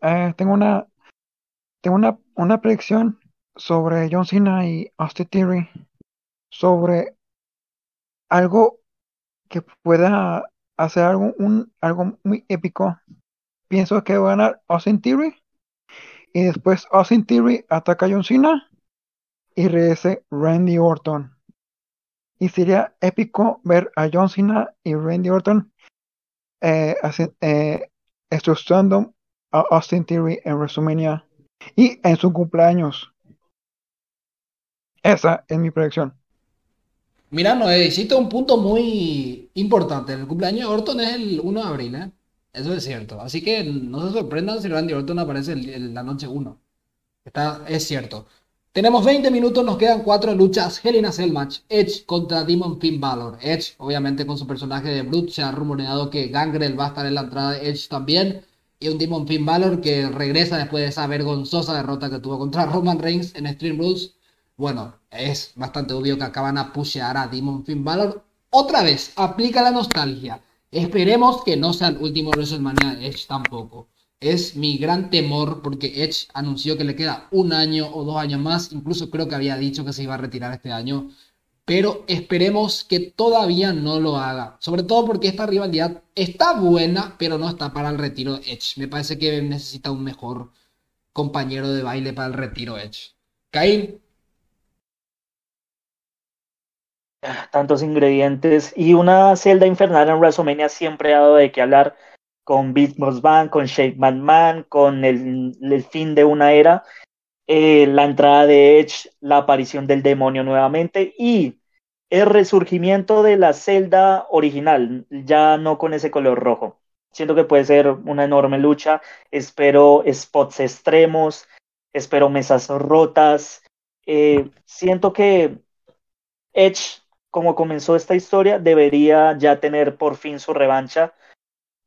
eh, tengo una tengo una, una predicción sobre John Cena y Austin Theory sobre algo que pueda hacer algo, un, algo muy épico. Pienso que va a ganar Austin Theory y después Austin Theory ataca a John Cena y regrese Randy Orton. Y sería épico ver a John Cena y Randy Orton eh, eh, a Austin Theory en WrestleMania y en su cumpleaños. Esa es mi predicción. Mira, Noé, hiciste un punto muy importante. El cumpleaños de Orton es el 1 de abril, ¿eh? Eso es cierto. Así que no se sorprendan si Randy Orton aparece el- la noche 1. Está, es cierto. Tenemos 20 minutos, nos quedan cuatro luchas. Hell in a Cell match. Edge contra Demon Finn Balor. Edge, obviamente, con su personaje de Brute. Se ha rumoreado que Gangrel va a estar en la entrada de Edge también. Y un Demon Finn Balor que regresa después de esa vergonzosa derrota que tuvo contra Roman Reigns en Stream Rules. Bueno, es bastante obvio que acaban a pushear a Demon Finn Balor. Otra vez, aplica la nostalgia. Esperemos que no sea el último WrestleMania de Edge tampoco es mi gran temor porque Edge anunció que le queda un año o dos años más, incluso creo que había dicho que se iba a retirar este año, pero esperemos que todavía no lo haga, sobre todo porque esta rivalidad está buena, pero no está para el retiro de Edge. Me parece que necesita un mejor compañero de baile para el retiro Edge. Caín. Tantos ingredientes y una celda infernal en WrestleMania siempre ha dado de qué hablar con Beat Band, con Shake Man, con el, el, fin de una era, eh, la entrada de Edge, la aparición del demonio nuevamente y el resurgimiento de la celda original, ya no con ese color rojo. Siento que puede ser una enorme lucha. Espero spots extremos, espero mesas rotas. Eh, siento que Edge, como comenzó esta historia, debería ya tener por fin su revancha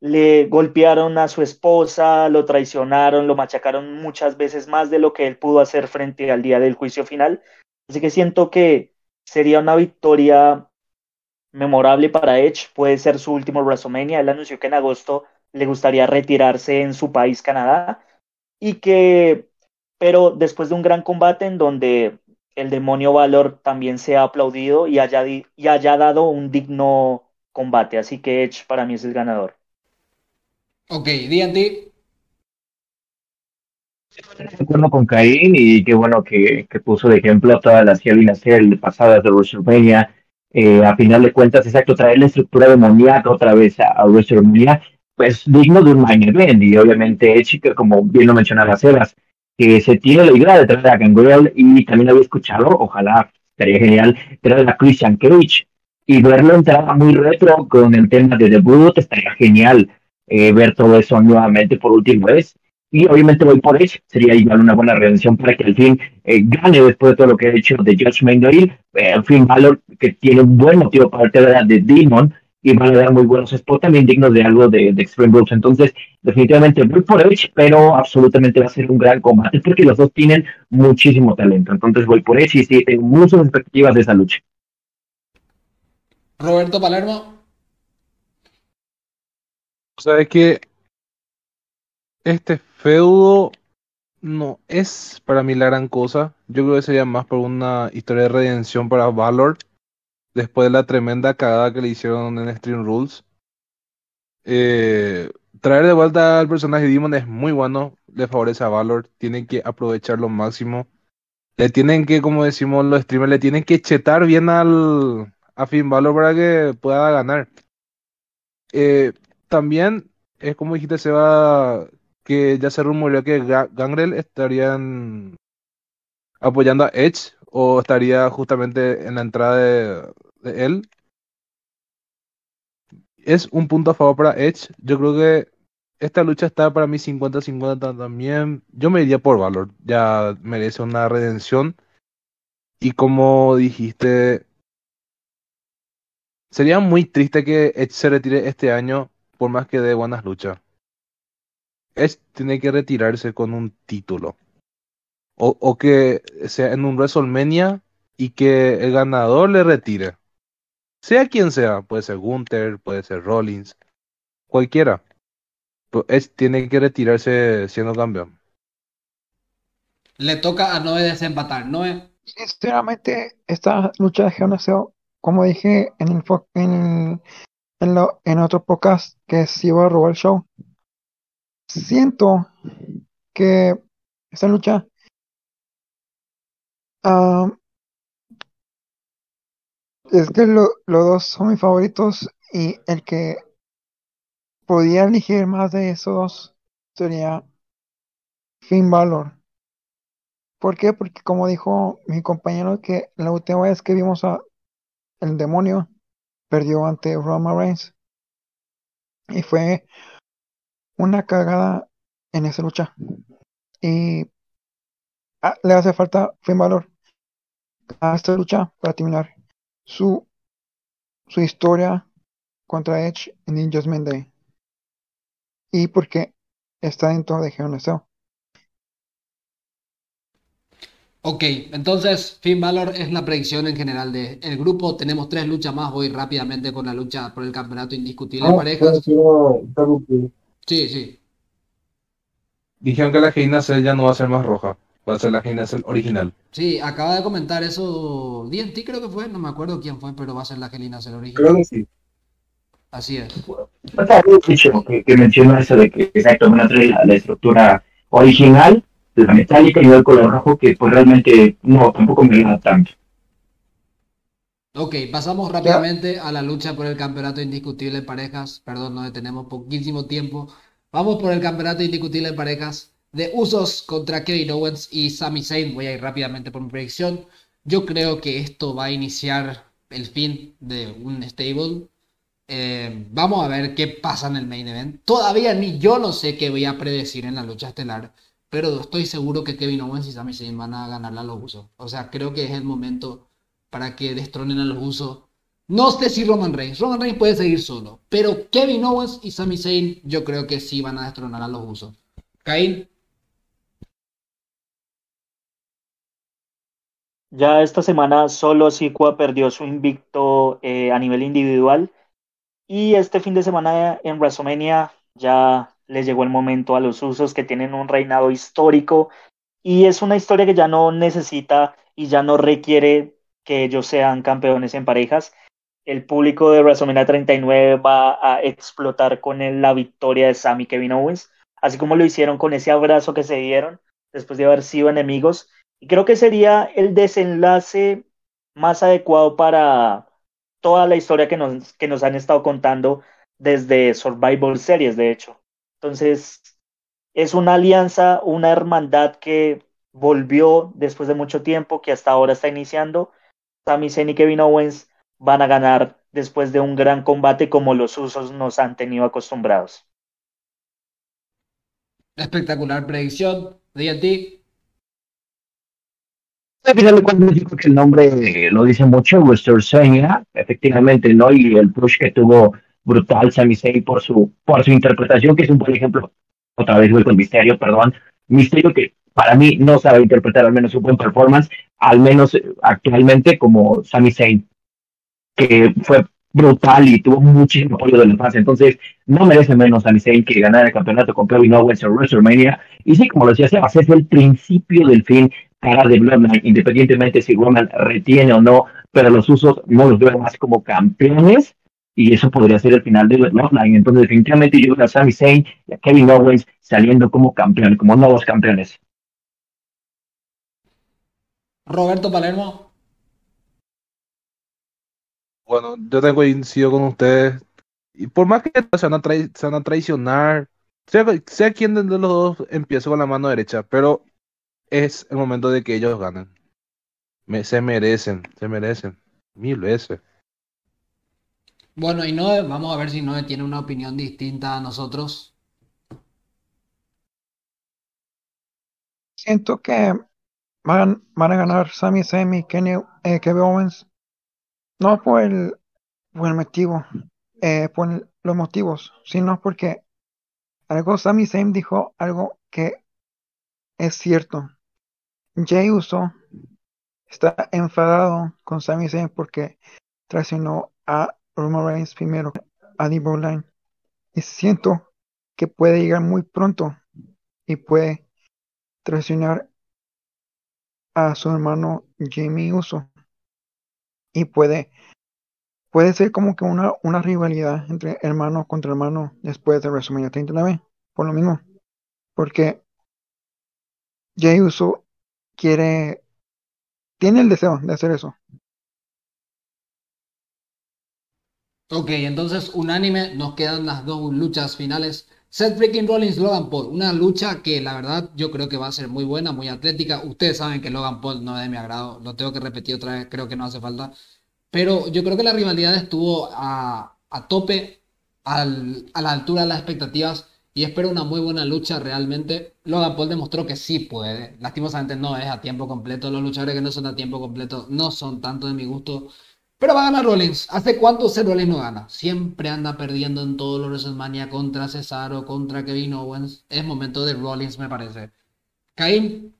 le golpearon a su esposa, lo traicionaron, lo machacaron muchas veces más de lo que él pudo hacer frente al día del juicio final. Así que siento que sería una victoria memorable para Edge, puede ser su último WrestleMania. Él anunció que en agosto le gustaría retirarse en su país, Canadá, y que, pero después de un gran combate en donde el demonio Valor también se ha aplaudido y haya, y haya dado un digno combate. Así que Edge para mí es el ganador. Ok, D&D. De acuerdo con Caín y qué bueno que, que puso de ejemplo todas las Cell pasadas de WrestleMania. Eh, a final de cuentas, exacto, traer la estructura demoníaca otra vez a, a WrestleMania, pues digno de un main event. Y obviamente, chica, como bien lo mencionaba Sebas, que se tiene la idea de traer a Gangrel y también había escuchado, ojalá sería genial, traer a Christian Cage y verlo entrar muy retro con el tema de debut, estaría genial eh, ver todo eso nuevamente por última vez. Y obviamente voy por eso, sería igual una buena redención para que al fin eh, gane después de todo lo que ha hecho de Judge Mandoil. Eh, al fin, Valor que tiene un buen motivo para el de Demon y van a dar muy buenos spots también dignos de algo de, Extreme Rules. Entonces, definitivamente voy por Edge, pero absolutamente va a ser un gran combate porque los dos tienen muchísimo talento. Entonces voy por Edge y sí, tengo muchas expectativas de esa lucha. Roberto Palermo. Sabes que este feudo no es para mí la gran cosa. Yo creo que sería más por una historia de redención para Valor después de la tremenda cagada que le hicieron en Stream Rules. Eh, traer de vuelta al personaje Demon es muy bueno, le favorece a Valor, tienen que aprovechar lo máximo. Le tienen que, como decimos los streamers, le tienen que chetar bien al a Finn Valor para que pueda ganar. Eh, también es como dijiste, Seba, que ya se rumoreó que Gangrel estarían apoyando a Edge o estaría justamente en la entrada de, él. Es un punto a favor para Edge. Yo creo que esta lucha está para mí 50-50 también. Yo me iría por Valor. Ya merece una redención. Y como dijiste, sería muy triste que Edge se retire este año por más que dé buenas luchas. Es tiene que retirarse con un título. O, o que sea en un WrestleMania y que el ganador le retire. Sea quien sea, puede ser Gunther, puede ser Rollins, cualquiera. Pero es, tiene que retirarse siendo campeón. Le toca a Noé desempatar. Noé. Sinceramente, esta lucha de GNCO, como dije en el, en en, lo, en otro podcast que se iba a robar el show. Siento que esta lucha uh, es que los dos son mis favoritos y el que podía elegir más de esos dos sería Finn Balor. ¿Por qué? Porque como dijo mi compañero que la última vez que vimos a el demonio perdió ante Roman Reigns. Y fue una cagada en esa lucha. Y ah, le hace falta Finn Balor a esta lucha para terminar su, su historia contra Edge en Judgment Day. Y porque está dentro de Hell. Ok, entonces Finn Balor es la predicción en general del el grupo. Tenemos tres luchas más. Voy rápidamente con la lucha por el campeonato indiscutible de Ah, parejas. Sí, sí. Dijeron que la Hell in a Cell ya no va a ser más roja, va a ser la Cell original. Sí, acaba de comentar eso DNT creo que fue, no me acuerdo quién fue, pero va a ser la Gelina el origen. Creo que sí. Así es. Dicho que, que menciona eso de que traer la, la estructura original, la metálica y no el color rojo, que pues realmente no, tampoco me agrada tanto. Ok, pasamos rápidamente a la lucha por el campeonato indiscutible de parejas. Perdón, nos detenemos poquísimo tiempo. Vamos por el campeonato indiscutible de parejas de Usos contra Kevin Owens y Sami Zayn. Voy a ir rápidamente por mi predicción. Yo creo que esto va a iniciar el fin de un stable. Eh, vamos a ver qué pasa en el main event. Todavía ni yo no sé qué voy a predecir en la lucha estelar, pero estoy seguro que Kevin Owens y Sami Zayn van a ganarle a los Usos. O sea, creo que es el momento para que destronen a los Usos. No sé si Roman Reigns. Roman Reigns puede seguir solo, pero Kevin Owens y Sami Zayn yo creo que sí van a destronar a los Usos. Caín, Ya esta semana solo Sikoa perdió su invicto eh, a nivel individual y este fin de semana en WrestleMania ya les llegó el momento a los usos que tienen un reinado histórico y es una historia que ya no necesita y ya no requiere que ellos sean campeones en parejas. El público de WrestleMania 39 va a explotar con la victoria de Sami Kevin Owens, así como lo hicieron con ese abrazo que se dieron después de haber sido enemigos. Y creo que sería el desenlace más adecuado para toda la historia que nos, que nos han estado contando desde Survival Series, de hecho. Entonces, es una alianza, una hermandad que volvió después de mucho tiempo, que hasta ahora está iniciando. Sami Zayn y Kevin Owens van a ganar después de un gran combate como los usos nos han tenido acostumbrados. espectacular predicción. DNT, Al final de cuentas, yo creo que el nombre eh, lo dice mucho, WrestleMania, efectivamente, ¿no? Y el push que tuvo brutal Sami Zayn por su, por su interpretación, que es un buen ejemplo, otra vez voy con Misterio, perdón, Misterio que para mí no sabe interpretar al menos un buen performance, al menos eh, actualmente como Sami Zayn, que fue brutal y tuvo muchísimo apoyo de la fans, entonces no merece menos Sami Zayn que ganar el campeonato con Kevin Owens en WrestleMania, y sí, como lo decía Sebas, es el principio del fin para de Bloodline, independientemente si Roman retiene o no, pero los usos no los veo más como campeones y eso podría ser el final de Bloodline. Entonces, definitivamente yo veo a Sami Zayn y a Kevin Owens saliendo como campeones, como nuevos campeones. Roberto Palermo. Bueno, yo tengo coincido con ustedes. Y por más que se van a, trai- se van a traicionar, sea, sea quien de los dos empiece con la mano derecha, pero es el momento de que ellos ganen. Me- se merecen, se merecen. Mil veces. Bueno, y Noé, vamos a ver si Noé tiene una opinión distinta a nosotros. Siento que van, van a ganar Sami y Kenny, eh, Kevin Owens. No por el, por el motivo, eh, por el- los motivos, sino porque algo Sami Zayn dijo algo que es cierto. Jay Uso está enfadado con Sami Zayn porque traicionó a Roman Reigns primero a The Bloodline. Y siento que puede llegar muy pronto y puede traicionar a su hermano Jamie Uso. Y puede, puede ser como que una, una rivalidad entre hermano contra hermano después de WrestleMania 39. Por lo mismo. Porque Jay Uso quiere, tiene el deseo de hacer eso. Ok, entonces unánime, nos quedan las dos luchas finales. Seth freaking Rollins, Logan Paul, una lucha que la verdad yo creo que va a ser muy buena, muy atlética. Ustedes saben que Logan Paul no es de mi agrado, lo tengo que repetir otra vez, creo que no hace falta. Pero yo creo que la rivalidad estuvo a, a tope, a la altura de las expectativas. Y espero una muy buena lucha realmente. Logan Paul demostró que sí puede. Lastimosamente no es a tiempo completo. Los luchadores que no son a tiempo completo no son tanto de mi gusto. Pero va a ganar Rollins. ¿Hace cuánto Seth Rollins no gana? Siempre anda perdiendo en todos los WrestleMania contra Cesaro, contra Kevin Owens. Es momento de Rollins, me parece. Caín.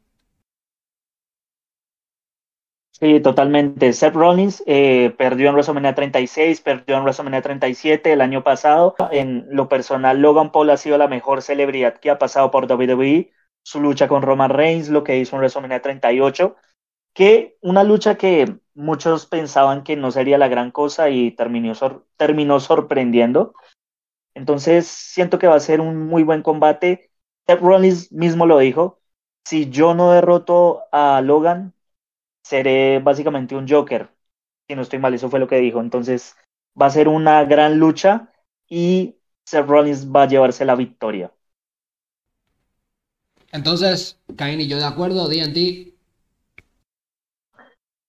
Sí, totalmente. Seth Rollins eh, perdió en WrestleMania 36, perdió en WrestleMania 37 el año pasado. En lo personal, Logan Paul ha sido la mejor celebridad que ha pasado por WWE. Su lucha con Roman Reigns, lo que hizo en WrestleMania 38, que una lucha que muchos pensaban que no sería la gran cosa y terminó, terminó sorprendiendo. Entonces, siento que va a ser un muy buen combate. Seth Rollins mismo lo dijo. Si yo no derroto a Logan, seré básicamente un Joker. Si no estoy mal, eso fue lo que dijo. Entonces va a ser una gran lucha y Seth Rollins va a llevarse la victoria. Entonces, Cain y yo de acuerdo, D&D.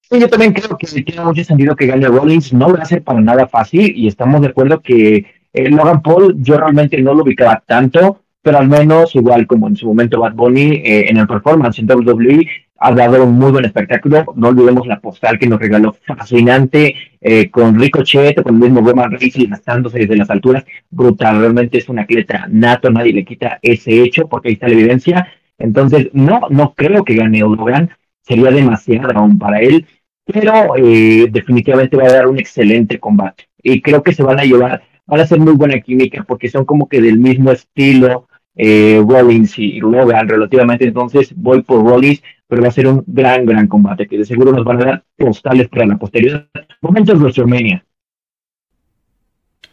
Sí, yo también creo que tiene mucho sentido que gane Rollins. No va a ser para nada fácil y estamos de acuerdo que eh, Logan Paul yo realmente no lo ubicaba tanto, pero al menos igual como en su momento Bad Bunny eh, en el performance en WWE ha dado un muy buen espectáculo. No olvidemos la postal que nos regaló fascinante eh, con Ricochet, con el mismo Roman Reigns gastándose desde las alturas. Brutal, realmente es un atleta nato, nadie le quita ese hecho porque ahí está la evidencia. Entonces, no, no creo que gane Logan, sería demasiado aún para él, pero eh, definitivamente va a dar un excelente combate. Y creo que se van a llevar, van a ser muy buena química porque son como que del mismo estilo eh, Rollins y Logan relativamente. Entonces, voy por Rollins pero va a ser un gran, gran combate que de seguro nos van a dar postales para la posteridad. Momentos de WrestleMania.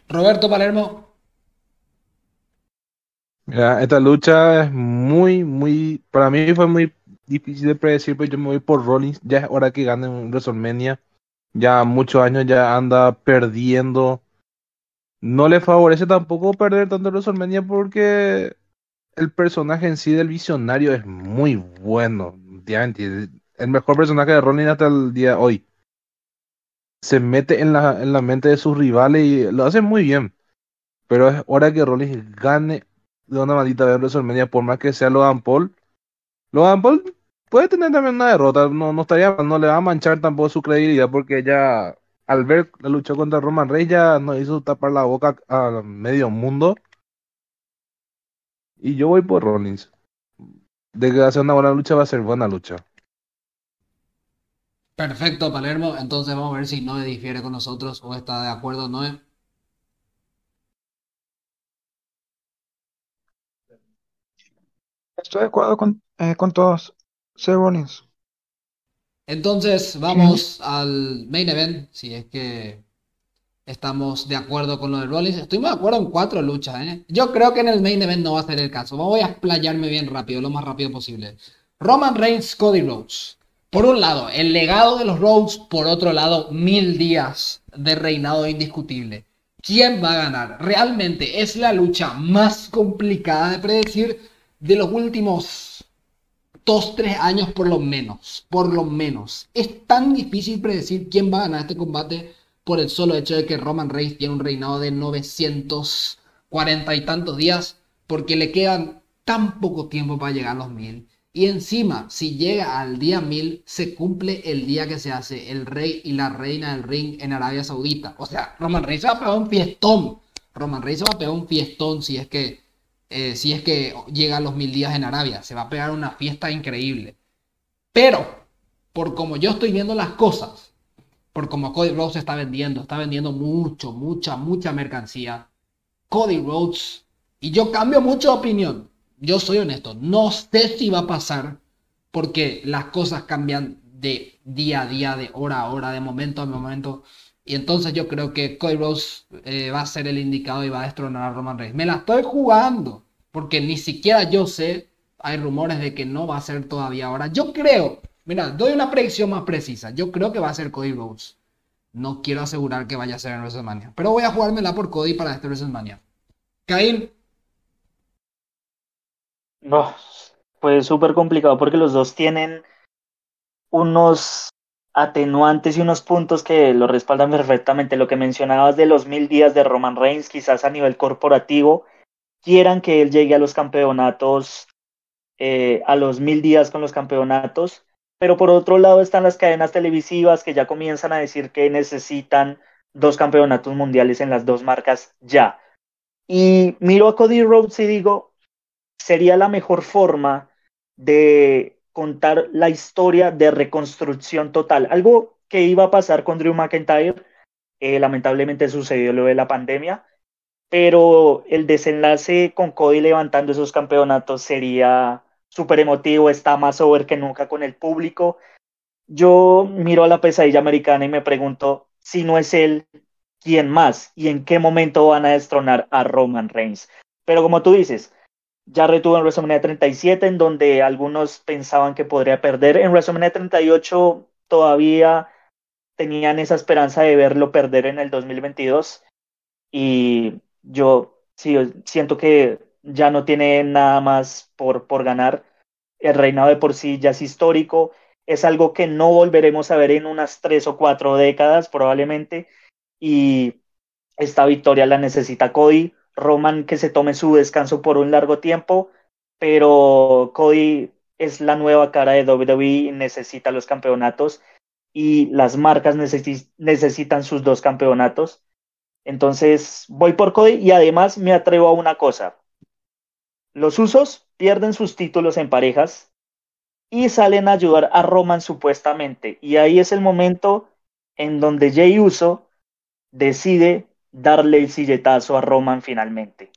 Roberto Palermo. Mira, esta lucha es muy, muy, para mí fue muy difícil de predecir, pero yo me voy por Rollins. Ya es hora que gane un WrestleMania. Ya muchos años ya anda perdiendo. No le favorece tampoco perder tanto WrestleMania porque el personaje en sí del visionario es muy bueno el mejor personaje de Ronin hasta el día de hoy. Se mete en la, en la mente de sus rivales y lo hace muy bien. Pero es hora que Rollins gane de una maldita vez WrestleMania, por más que sea Logan Paul. Logan Paul puede tener también una derrota, no, no estaría, no le va a manchar tampoco su credibilidad porque ya al ver la lucha contra Roman Reigns ya nos hizo tapar la boca a medio mundo. Y yo voy por Rollins de que hacer una buena lucha va a ser buena lucha. Perfecto, Palermo. Entonces vamos a ver si Noé difiere con nosotros o está de acuerdo, Noé. Estoy de acuerdo con, eh, con todos. Rollins. Entonces vamos al main event, si es que estamos de acuerdo con lo de Rollins. Estoy de acuerdo en cuatro luchas. ¿eh? Yo creo que en el main event no va a ser el caso. Voy a explayarme bien rápido, lo más rápido posible. Roman Reigns, Cody Rhodes. Por un lado, el legado de los Rhodes. Por otro lado, mil días de reinado indiscutible. ¿Quién va a ganar? Realmente es la lucha más complicada de predecir de los últimos dos, tres años por lo menos. Por lo menos. Es tan difícil predecir quién va a ganar este combate por el solo hecho de que Roman Reigns tiene un reinado de 940 y tantos días, porque le quedan tan poco tiempo para llegar a los mil. Y encima, si llega al día mil, se cumple el día que se hace el rey y la reina del ring en Arabia Saudita. O sea, Roman Reigns se va a pegar un fiestón. Roman Reigns se va a pegar un fiestón si es que, eh, si es que llega a los mil días en Arabia. Se va a pegar una fiesta increíble. Pero, por como yo estoy viendo las cosas, por como Cody Rhodes está vendiendo, está vendiendo mucho, mucha, mucha mercancía. Cody Rhodes, y yo cambio mucho de opinión, yo soy honesto, no sé si va a pasar porque las cosas cambian de día a día, de hora a hora, de momento a momento. Y entonces yo creo que Cody Rhodes eh, va a ser el indicado y va a destronar a Roman Reigns. Me la estoy jugando, porque ni siquiera yo sé, hay rumores de que no va a ser todavía ahora. Yo creo Mira, doy una predicción más precisa. Yo creo que va a ser Cody Rhodes. No quiero asegurar que vaya a ser en WrestleMania. Pero voy a jugármela por Cody para este WrestleMania. Caín. No, pues súper complicado porque los dos tienen unos atenuantes y unos puntos que lo respaldan perfectamente. Lo que mencionabas de los mil días de Roman Reigns, quizás a nivel corporativo, quieran que él llegue a los campeonatos, eh, a los mil días con los campeonatos. Pero por otro lado están las cadenas televisivas que ya comienzan a decir que necesitan dos campeonatos mundiales en las dos marcas ya. Y miro a Cody Rhodes y digo, sería la mejor forma de contar la historia de reconstrucción total. Algo que iba a pasar con Drew McIntyre, eh, lamentablemente sucedió lo de la pandemia, pero el desenlace con Cody levantando esos campeonatos sería súper emotivo, está más over que nunca con el público. Yo miro a la pesadilla americana y me pregunto si no es él, ¿quién más? ¿Y en qué momento van a destronar a Roman Reigns? Pero como tú dices, ya retuvo en WrestleMania 37, en donde algunos pensaban que podría perder. En WrestleMania 38 todavía tenían esa esperanza de verlo perder en el 2022. Y yo sí, siento que ya no tiene nada más por, por ganar. El reinado de por sí ya es histórico. Es algo que no volveremos a ver en unas tres o cuatro décadas probablemente. Y esta victoria la necesita Cody Roman que se tome su descanso por un largo tiempo, pero Cody es la nueva cara de WWE y necesita los campeonatos y las marcas necesitan sus dos campeonatos. Entonces voy por Cody y además me atrevo a una cosa. Los usos pierden sus títulos en parejas y salen a ayudar a Roman supuestamente. Y ahí es el momento en donde Jay Uso decide darle el silletazo a Roman finalmente,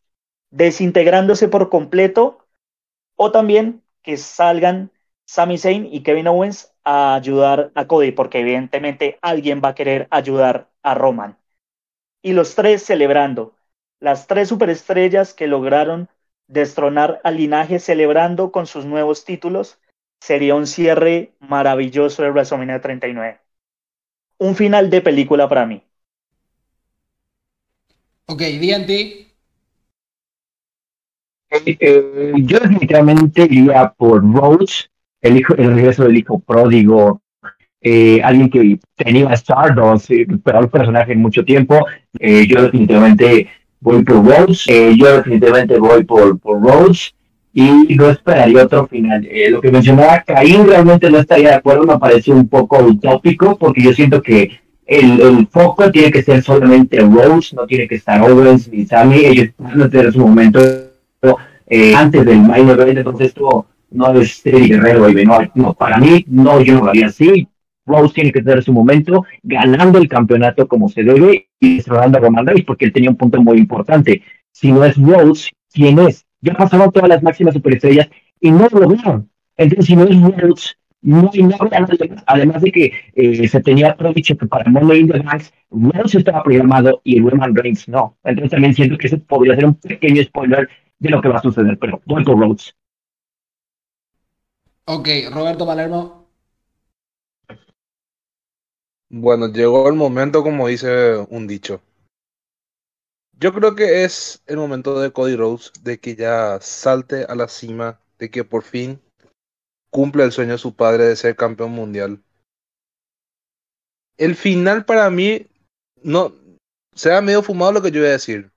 desintegrándose por completo, o también que salgan Sami Zayn y Kevin Owens a ayudar a Cody, porque evidentemente alguien va a querer ayudar a Roman. Y los tres celebrando, las tres superestrellas que lograron destronar al linaje celebrando con sus nuevos títulos, sería un cierre maravilloso de WrestleMania 39. Un final de película para mí. Ok, DNT. Eh, eh, yo definitivamente iría por Rhodes, el, hijo, el regreso del hijo pródigo, eh, alguien que tenía Stardust, el peor personaje en mucho tiempo. yo definitivamente voy por Rhodes, yo definitivamente voy por, por Rhodes y no esperaría otro final. lo que mencionaba Caín realmente no estaría de acuerdo, me pareció un poco utópico porque yo siento que el, el, foco tiene que ser solamente Rose, no tiene que estar Owens ni Sammy, ellos van tener su momento eh, antes del main event, entonces esto no es Eddie Guerrero y Benoit, no, para mí no, yo no lo haría así, Rose tiene que tener su momento ganando el campeonato como se debe y cerrando a Roman Reigns porque él tenía un punto muy importante, si no es Rose, ¿quién es? Ya pasaron todas las máximas superestrellas y no lo vieron, entonces si no es Rose, no hay nada, además de que eh, se tenía predicho que para Monday in the Bank se estaba programado y el Roman Reigns no. Entonces también siento que ese podría ser un pequeño spoiler de lo que va a suceder, pero voy con Rhodes. Ok, Roberto Palermo. Bueno, llegó el momento, como dice un dicho. Yo creo que es el momento de Cody Rhodes de que ya salte a la cima, de que por fin cumple el sueño de su padre de ser campeón mundial. El final para mí, no, sea medio fumado lo que yo voy a decir,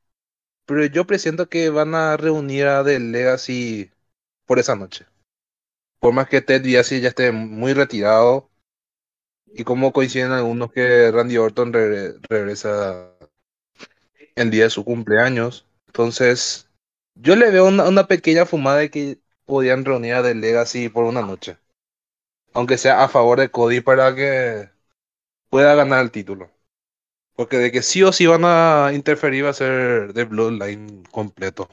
pero yo presiento que van a reunir a The Legacy por esa noche. Por más que Ted DiBiase ya esté muy retirado, y como coinciden algunos que Randy Orton regresa el día de su cumpleaños. Entonces, yo le veo una, una pequeña fumada de que podían reunir a The Legacy por una noche. Aunque sea a favor de Cody para que pueda ganar el título. Porque de que sí o sí van a interferir va a ser de Bloodline completo.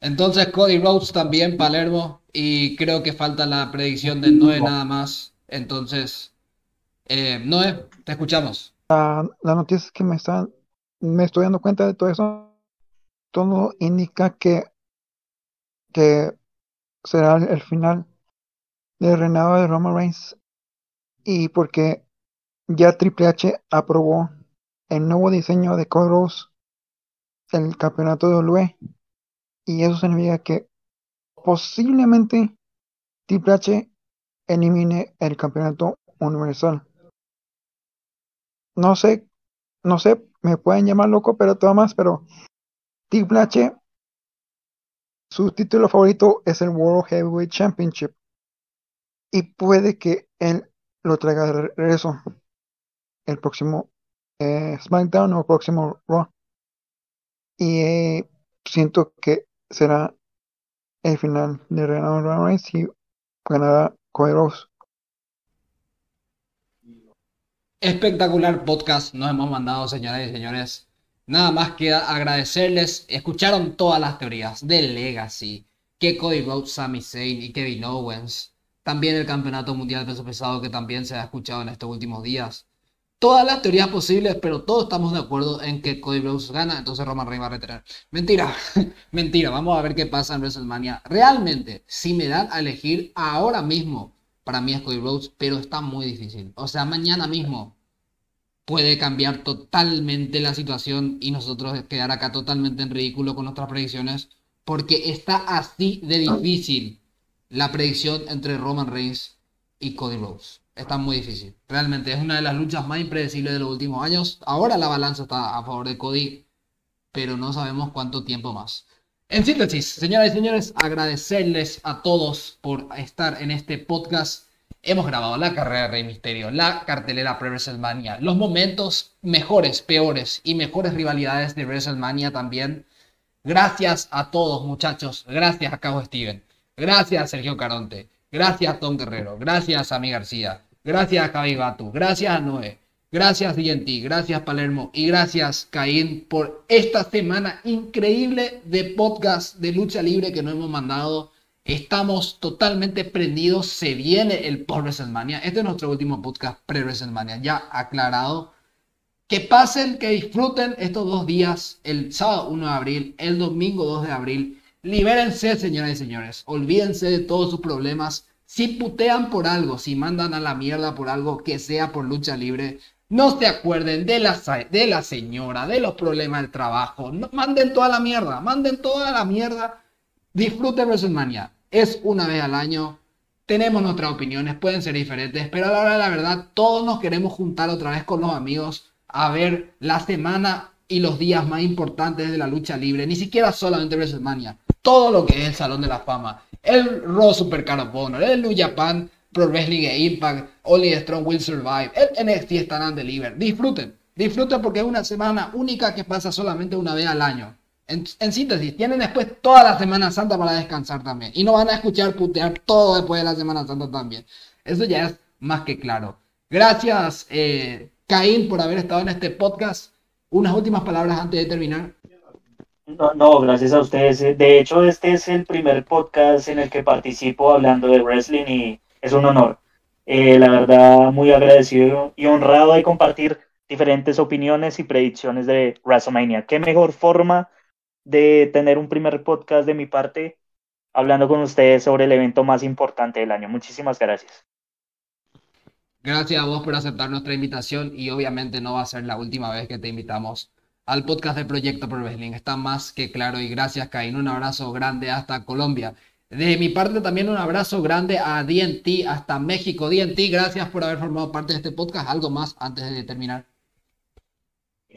Entonces Cody Rhodes también, Palermo. Y creo que falta la predicción de Noé nada más. Entonces, eh, Noé, te escuchamos. La, la noticia es que me, están, me estoy dando cuenta de todo eso. Todo indica que, que será el final del reinado de Roman Reigns y porque ya Triple H aprobó el nuevo diseño de Code el campeonato de WWE y eso significa que posiblemente Triple H elimine el campeonato universal. No sé, no sé, me pueden llamar loco, pero todo más, pero Triple H su título favorito es el World Heavyweight Championship y puede que él lo traiga de regreso el próximo eh, SmackDown o el próximo Raw. Y eh, siento que será el final de Roman Reigns y ganará Cody Rhodes. Espectacular podcast nos hemos mandado, señoras y señores. Nada más queda agradecerles. Escucharon todas las teorías de Legacy, que Cody Rhodes, Sami Zayn y Kevin Owens. También el campeonato mundial de peso pesado que también se ha escuchado en estos últimos días. Todas las teorías posibles, pero todos estamos de acuerdo en que Cody Rhodes gana, entonces Roman Reigns va a retener. Mentira, mentira. Vamos a ver qué pasa en WrestleMania. Realmente, si me dan a elegir ahora mismo, para mí es Cody Rhodes, pero está muy difícil. O sea, mañana mismo puede cambiar totalmente la situación y nosotros quedar acá totalmente en ridículo con nuestras predicciones, porque está así de difícil la predicción entre Roman Reigns y Cody Rhodes. Está muy difícil. Realmente es una de las luchas más impredecibles de los últimos años. Ahora la balanza está a favor de Cody, pero no sabemos cuánto tiempo más. En síntesis, señoras y señores, agradecerles a todos por estar en este podcast. Hemos grabado la carrera de Rey Misterio, la cartelera pre-WrestleMania, los momentos mejores, peores y mejores rivalidades de WrestleMania también. Gracias a todos, muchachos. Gracias a Cabo Steven. Gracias, Sergio Caronte. Gracias, Tom Guerrero. Gracias, Ami García. Gracias, Batu. Gracias, Noé. Gracias, DNT. Gracias, Palermo. Y gracias, Caín, por esta semana increíble de podcast de lucha libre que nos hemos mandado. Estamos totalmente prendidos. Se viene el post WrestleMania. Este es nuestro último podcast pre-WrestleMania. Ya aclarado. Que pasen, que disfruten estos dos días. El sábado 1 de abril, el domingo 2 de abril. Libérense, señoras y señores. Olvídense de todos sus problemas. Si putean por algo, si mandan a la mierda por algo que sea por lucha libre, no se acuerden de la, de la señora, de los problemas del trabajo. No, manden toda la mierda, manden toda la mierda. Disfruten WrestleMania. Es una vez al año. Tenemos nuestras opiniones, pueden ser diferentes, pero a la hora la verdad, todos nos queremos juntar otra vez con los amigos a ver la semana y los días más importantes de la lucha libre. Ni siquiera solamente WrestleMania todo lo que es el Salón de la Fama, el Raw Super Card el New Japan Pro Wrestling e Impact, Only Strong Will Survive, el NXT Stand and Deliver. Disfruten, disfruten porque es una semana única que pasa solamente una vez al año. En, síntesis, tienen después toda la Semana Santa para descansar también. Y no van a escuchar putear todo después de la Semana Santa también. Eso ya es más que claro. Gracias, eh, Caín, por haber estado en este podcast. Unas últimas palabras antes de terminar. No, no, gracias a ustedes. De hecho, este es el primer podcast en el que participo hablando de wrestling y es un honor. Eh, la verdad, muy agradecido y honrado de compartir diferentes opiniones y predicciones de WrestleMania. Qué mejor forma de tener un primer podcast de mi parte hablando con ustedes sobre el evento más importante del año. Muchísimas gracias. Gracias a vos por aceptar nuestra invitación y obviamente no va a ser la última vez que te invitamos al podcast de Proyecto Pro Wrestling. Está más que claro y gracias, Caín. Un abrazo grande hasta Colombia. De mi parte también un abrazo grande a DNT hasta México. DNT, gracias por haber formado parte de este podcast. ¿Algo más antes de terminar?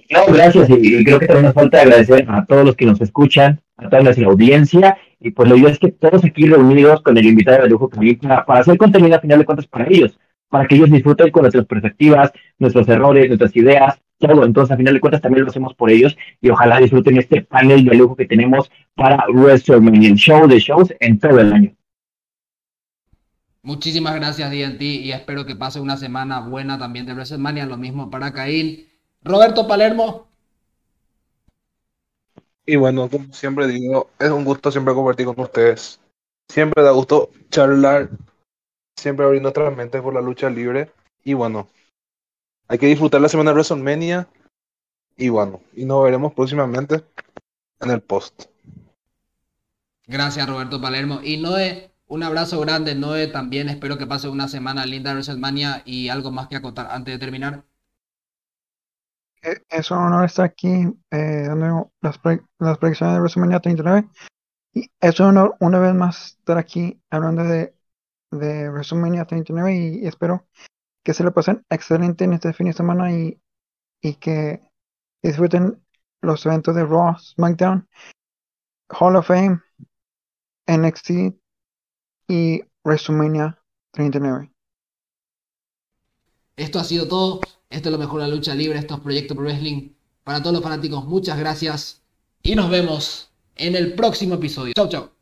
No, gracias. Y creo que también nos falta agradecer a todos los que nos escuchan, a toda nuestra audiencia. Y pues lo digo es que todos aquí reunidos con el invitado de lujo para hacer contenido a final de cuentas para ellos, para que ellos disfruten con nuestras perspectivas, nuestros errores, nuestras ideas, todo. Entonces, a final de cuentas, también lo hacemos por ellos y ojalá disfruten este panel de lujo que tenemos para WrestleMania, el show de shows en todo el año. Muchísimas gracias, DNT, y espero que pase una semana buena también de WrestleMania. Lo mismo para Caín. Roberto Palermo. Y bueno, como siempre digo, es un gusto siempre compartir con ustedes. Siempre da gusto charlar, siempre abrir nuestras mentes por la lucha libre. Y bueno, hay que disfrutar la semana de WrestleMania. Y bueno, y nos veremos próximamente en el post. Gracias, Roberto Palermo. Y Noé, un abrazo grande, Noé. También espero que pase una semana linda de WrestleMania y algo más que acotar antes de terminar. Eh, es un honor estar aquí eh, dando las, las predicciones de WrestleMania 39. Y es un honor una vez más estar aquí hablando de, de WrestleMania 39 y espero que se lo pasen excelente en este fin de semana y, y que disfruten los eventos de Raw, SmackDown, Hall of Fame NXT y WrestleMania 39. Esto ha sido todo. Esto es lo mejor de la lucha libre. Esto es Proyecto Pro Wrestling. Para todos los fanáticos, muchas gracias. Y nos vemos en el próximo episodio. Chau, chau.